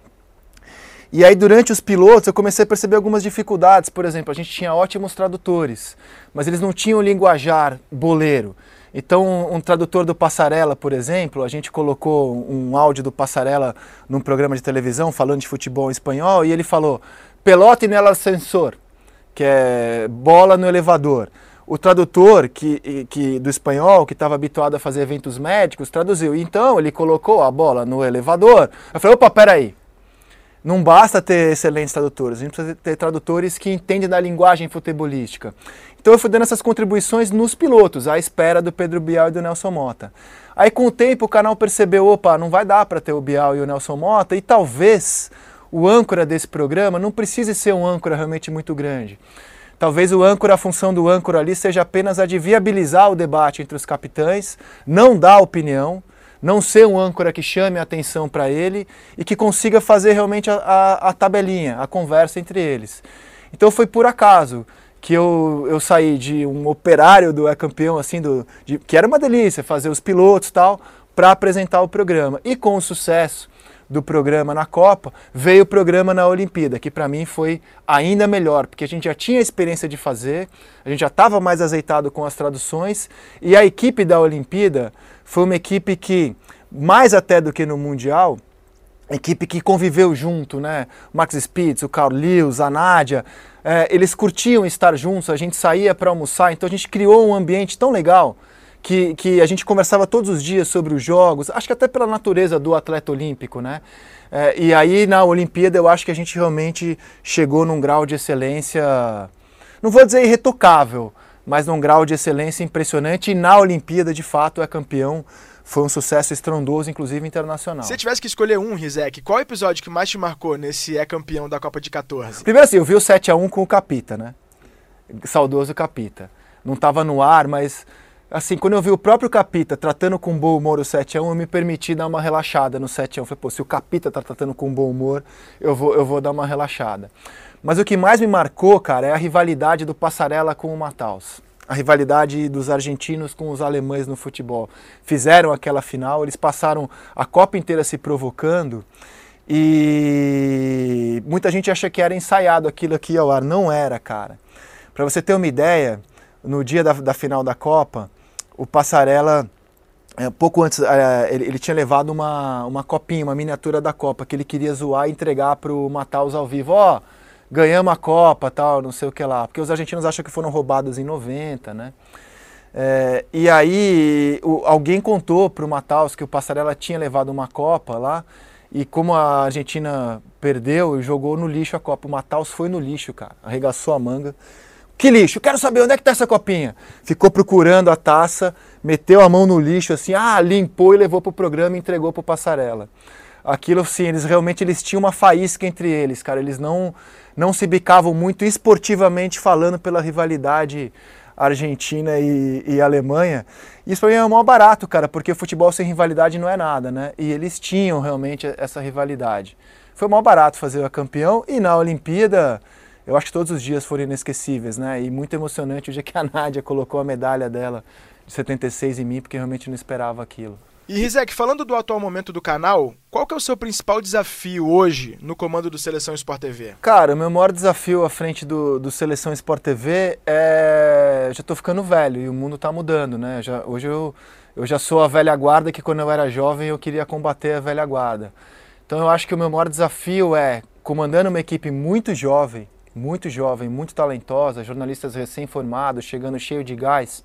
e aí, durante os pilotos, eu comecei a perceber algumas dificuldades. Por exemplo, a gente tinha ótimos tradutores, mas eles não tinham linguajar boleiro. Então, um, tradutor do Passarela, por exemplo, a gente colocou um áudio do Passarela num programa de televisão falando de futebol em espanhol e ele falou pelota no ascensor, que é bola no elevador. O tradutor que, que do espanhol, que estava habituado a fazer eventos médicos, traduziu. Então, ele colocou a bola no elevador. Eu falei, opa, peraí, não basta ter excelentes tradutores, a gente precisa ter tradutores que entendem da linguagem futebolística. Então eu fui dando essas contribuições nos pilotos, à espera do Pedro Bial e do Nelson Mota. Aí com o tempo o canal percebeu, opa, não vai dar para ter o Bial e o Nelson Mota, e talvez o âncora desse programa não precise ser um âncora realmente muito grande. Talvez o âncora, a função do âncora ali seja apenas a de viabilizar o debate entre os capitães, não dar opinião, não ser um âncora que chame a atenção para ele e que consiga fazer realmente a, a, a, tabelinha, a conversa entre eles. Então foi por acaso que eu, eu saí de um operário do É Campeão, assim, do, de, que era uma delícia fazer os pilotos tal, para apresentar o programa. E com o sucesso do programa na Copa, veio o programa na Olimpíada, que para mim foi ainda melhor, porque a gente já tinha a experiência de fazer, a gente já estava mais azeitado com as traduções, e a equipe da Olimpíada foi uma equipe que, mais até do que no Mundial, equipe que conviveu junto, né? O Max Spitz, o Carl Lewis, a Nádia, é, eles curtiam estar juntos, a gente saía para almoçar, então a gente criou um ambiente tão legal que, que a gente conversava todos os dias sobre os jogos, acho que até pela natureza do atleta olímpico, né? É, e aí na Olimpíada eu acho que a gente realmente chegou num grau de excelência, não vou dizer irretocável, mas num grau de excelência impressionante e na Olimpíada de fato é campeão. Foi um sucesso estrondoso, inclusive internacional. Se tivesse que escolher um, Rizek, qual episódio que mais te marcou nesse é campeão da Copa de 14? Primeiro assim, eu vi o 7 a 1 com o Capita, né? Saudoso Capita. Não estava no ar, mas assim, quando eu vi o próprio Capita tratando com bom humor o 7x1, eu me permiti dar uma relaxada no 7x1. Eu falei, pô, se o Capita tá tratando com bom humor, eu vou, eu vou dar uma relaxada. Mas o que mais me marcou, cara, é a rivalidade do Passarela com o Mataus. A rivalidade dos argentinos com os alemães no futebol. Fizeram aquela final, eles passaram a Copa inteira se provocando e muita gente acha que era ensaiado aquilo aqui ao ar. Não era, cara. Para você ter uma ideia, no dia da, da final da Copa, o Passarela, é, pouco antes, é, ele, ele, tinha levado uma, uma copinha, uma miniatura da Copa, que ele queria zoar e entregar para o Mataus ao vivo. Ó, oh, ganhamos a Copa, tal, não sei o que lá. Porque os argentinos acham que foram roubados em 90, né? É, e aí o, alguém contou para o Mataus que o Passarela tinha levado uma Copa lá e como a Argentina perdeu, jogou no lixo a Copa. O Mataus foi no lixo, cara. Arregaçou a manga. Que lixo? Quero saber onde é que tá essa copinha. Ficou procurando a taça, meteu a mão no lixo assim, ah, limpou e levou pro programa e entregou pro Passarela. Aquilo sim, eles realmente eles tinham uma faísca entre eles, cara. Eles não não se bicavam muito esportivamente falando pela rivalidade Argentina e, e Alemanha. Isso para mim é o maior barato, cara, porque futebol sem rivalidade não é nada, né? E eles tinham realmente essa rivalidade. Foi o maior barato fazer a campeão e na Olimpíada eu acho que todos os dias foram inesquecíveis, né? E muito emocionante o dia que a Nádia colocou a medalha dela de 76 em mim, porque realmente não esperava aquilo. E Rizek, falando do atual momento do canal, qual que é o seu principal desafio hoje no comando do Seleção Sport TV? Cara, o meu maior desafio à frente do, do Seleção Sport TV é. Eu já estou ficando velho e o mundo está mudando, né? Já, hoje eu, eu já sou a velha guarda que quando eu era jovem eu queria combater a velha guarda. Então eu acho que o meu maior desafio é, comandando uma equipe muito jovem, muito jovem, muito talentosa, jornalistas recém-formados, chegando cheio de gás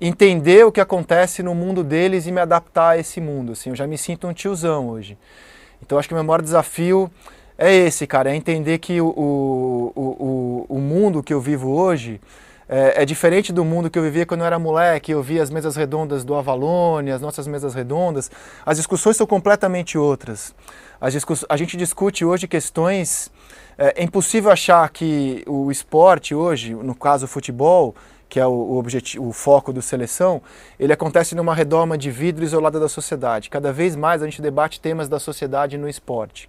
entender o que acontece no mundo deles e me adaptar a esse mundo. Assim, eu já me sinto um tiozão hoje. Então acho que o meu maior desafio é esse, cara, é entender que o, o, o, o mundo que eu vivo hoje é, é, diferente do mundo que eu vivia quando eu era moleque, eu via as mesas redondas do Avalone, as nossas mesas redondas. As discussões são completamente outras. a gente discute hoje questões. É, é impossível achar que o esporte hoje, no caso o futebol, que é o, objetivo, o foco do seleção, ele acontece numa redoma de vidro isolada da sociedade. Cada vez mais a gente debate temas da sociedade no esporte.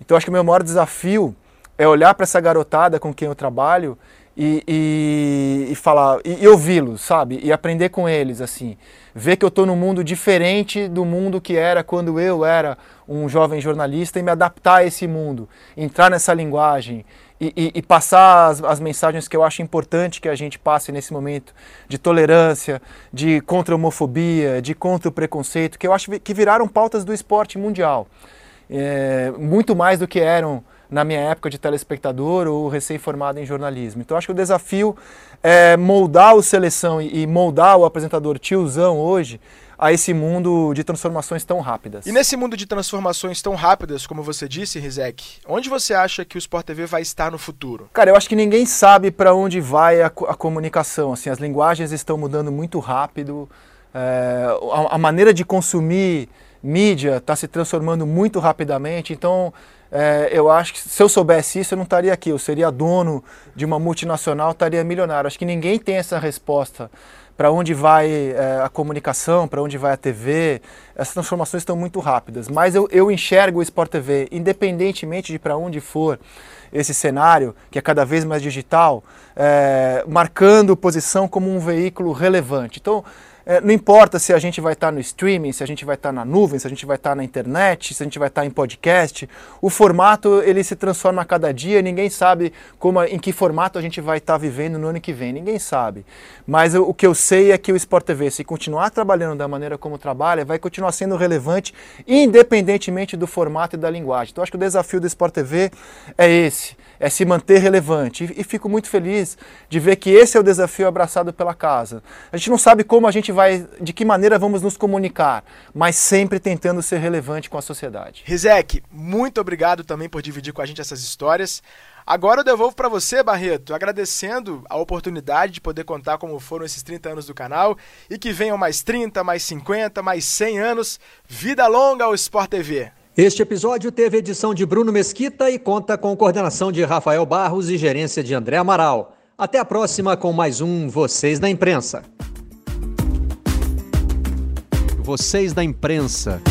Então acho que o meu maior desafio é olhar para essa garotada com quem eu trabalho e, e, e falar e, e ouvi-los, sabe? E aprender com eles, assim, ver que eu estou num mundo diferente do mundo que era quando eu era um jovem jornalista e me adaptar a esse mundo, entrar nessa linguagem, e, passar as, as, mensagens que eu acho importante que a gente passe nesse momento de tolerância, de contra homofobia, de contra preconceito, que eu acho que viraram pautas do esporte mundial. É, muito mais do que eram na minha época de telespectador ou recém-formado em jornalismo. Então acho que o desafio é moldar o seleção e moldar o apresentador tiozão hoje a esse mundo de transformações tão rápidas. E nesse mundo de transformações tão rápidas, como você disse, Rizek, onde você acha que o Sport TV vai estar no futuro? Cara, eu acho que ninguém sabe para onde vai a, a, comunicação. Assim, as linguagens estão mudando muito rápido, é, a, a maneira de consumir mídia está se transformando muito rapidamente. Então, é, eu acho que se eu soubesse isso, eu não estaria aqui. Eu seria dono de uma multinacional, estaria milionário. Acho que ninguém tem essa resposta para onde vai é, a comunicação, para onde vai a TV. Essas transformações estão muito rápidas. Mas eu, eu enxergo o Sport TV, independentemente de para onde for esse cenário, que é cada vez mais digital, é, marcando posição como um veículo relevante. Então, é, não importa se a gente vai estar tá no streaming, se a gente vai estar tá na nuvem, se a gente vai estar tá na internet, se a gente vai estar tá em podcast, o formato ele se transforma a cada dia, ninguém sabe como, em que formato a gente vai estar tá vivendo no ano que vem, ninguém sabe. Mas o, o que eu sei é que o Sport TV, se continuar trabalhando da maneira como trabalha, vai continuar sendo relevante, independentemente do formato e da linguagem. Então acho que o desafio do Sport TV é esse é se manter relevante. E, e, fico muito feliz de ver que esse é o desafio abraçado pela casa. A gente não sabe como a gente vai, de que maneira vamos nos comunicar, mas sempre tentando ser relevante com a sociedade. Rizek, muito obrigado também por dividir com a gente essas histórias. Agora eu devolvo para você, Barreto, agradecendo a oportunidade de poder contar como foram esses 30 anos do canal e que venham mais 30, mais 50, mais 100 anos. Vida longa ao Sport TV. Este episódio teve edição de Bruno Mesquita e conta com coordenação de Rafael Barros e gerência de André Amaral. Até a próxima com mais um Vocês da Imprensa. Vocês da Imprensa.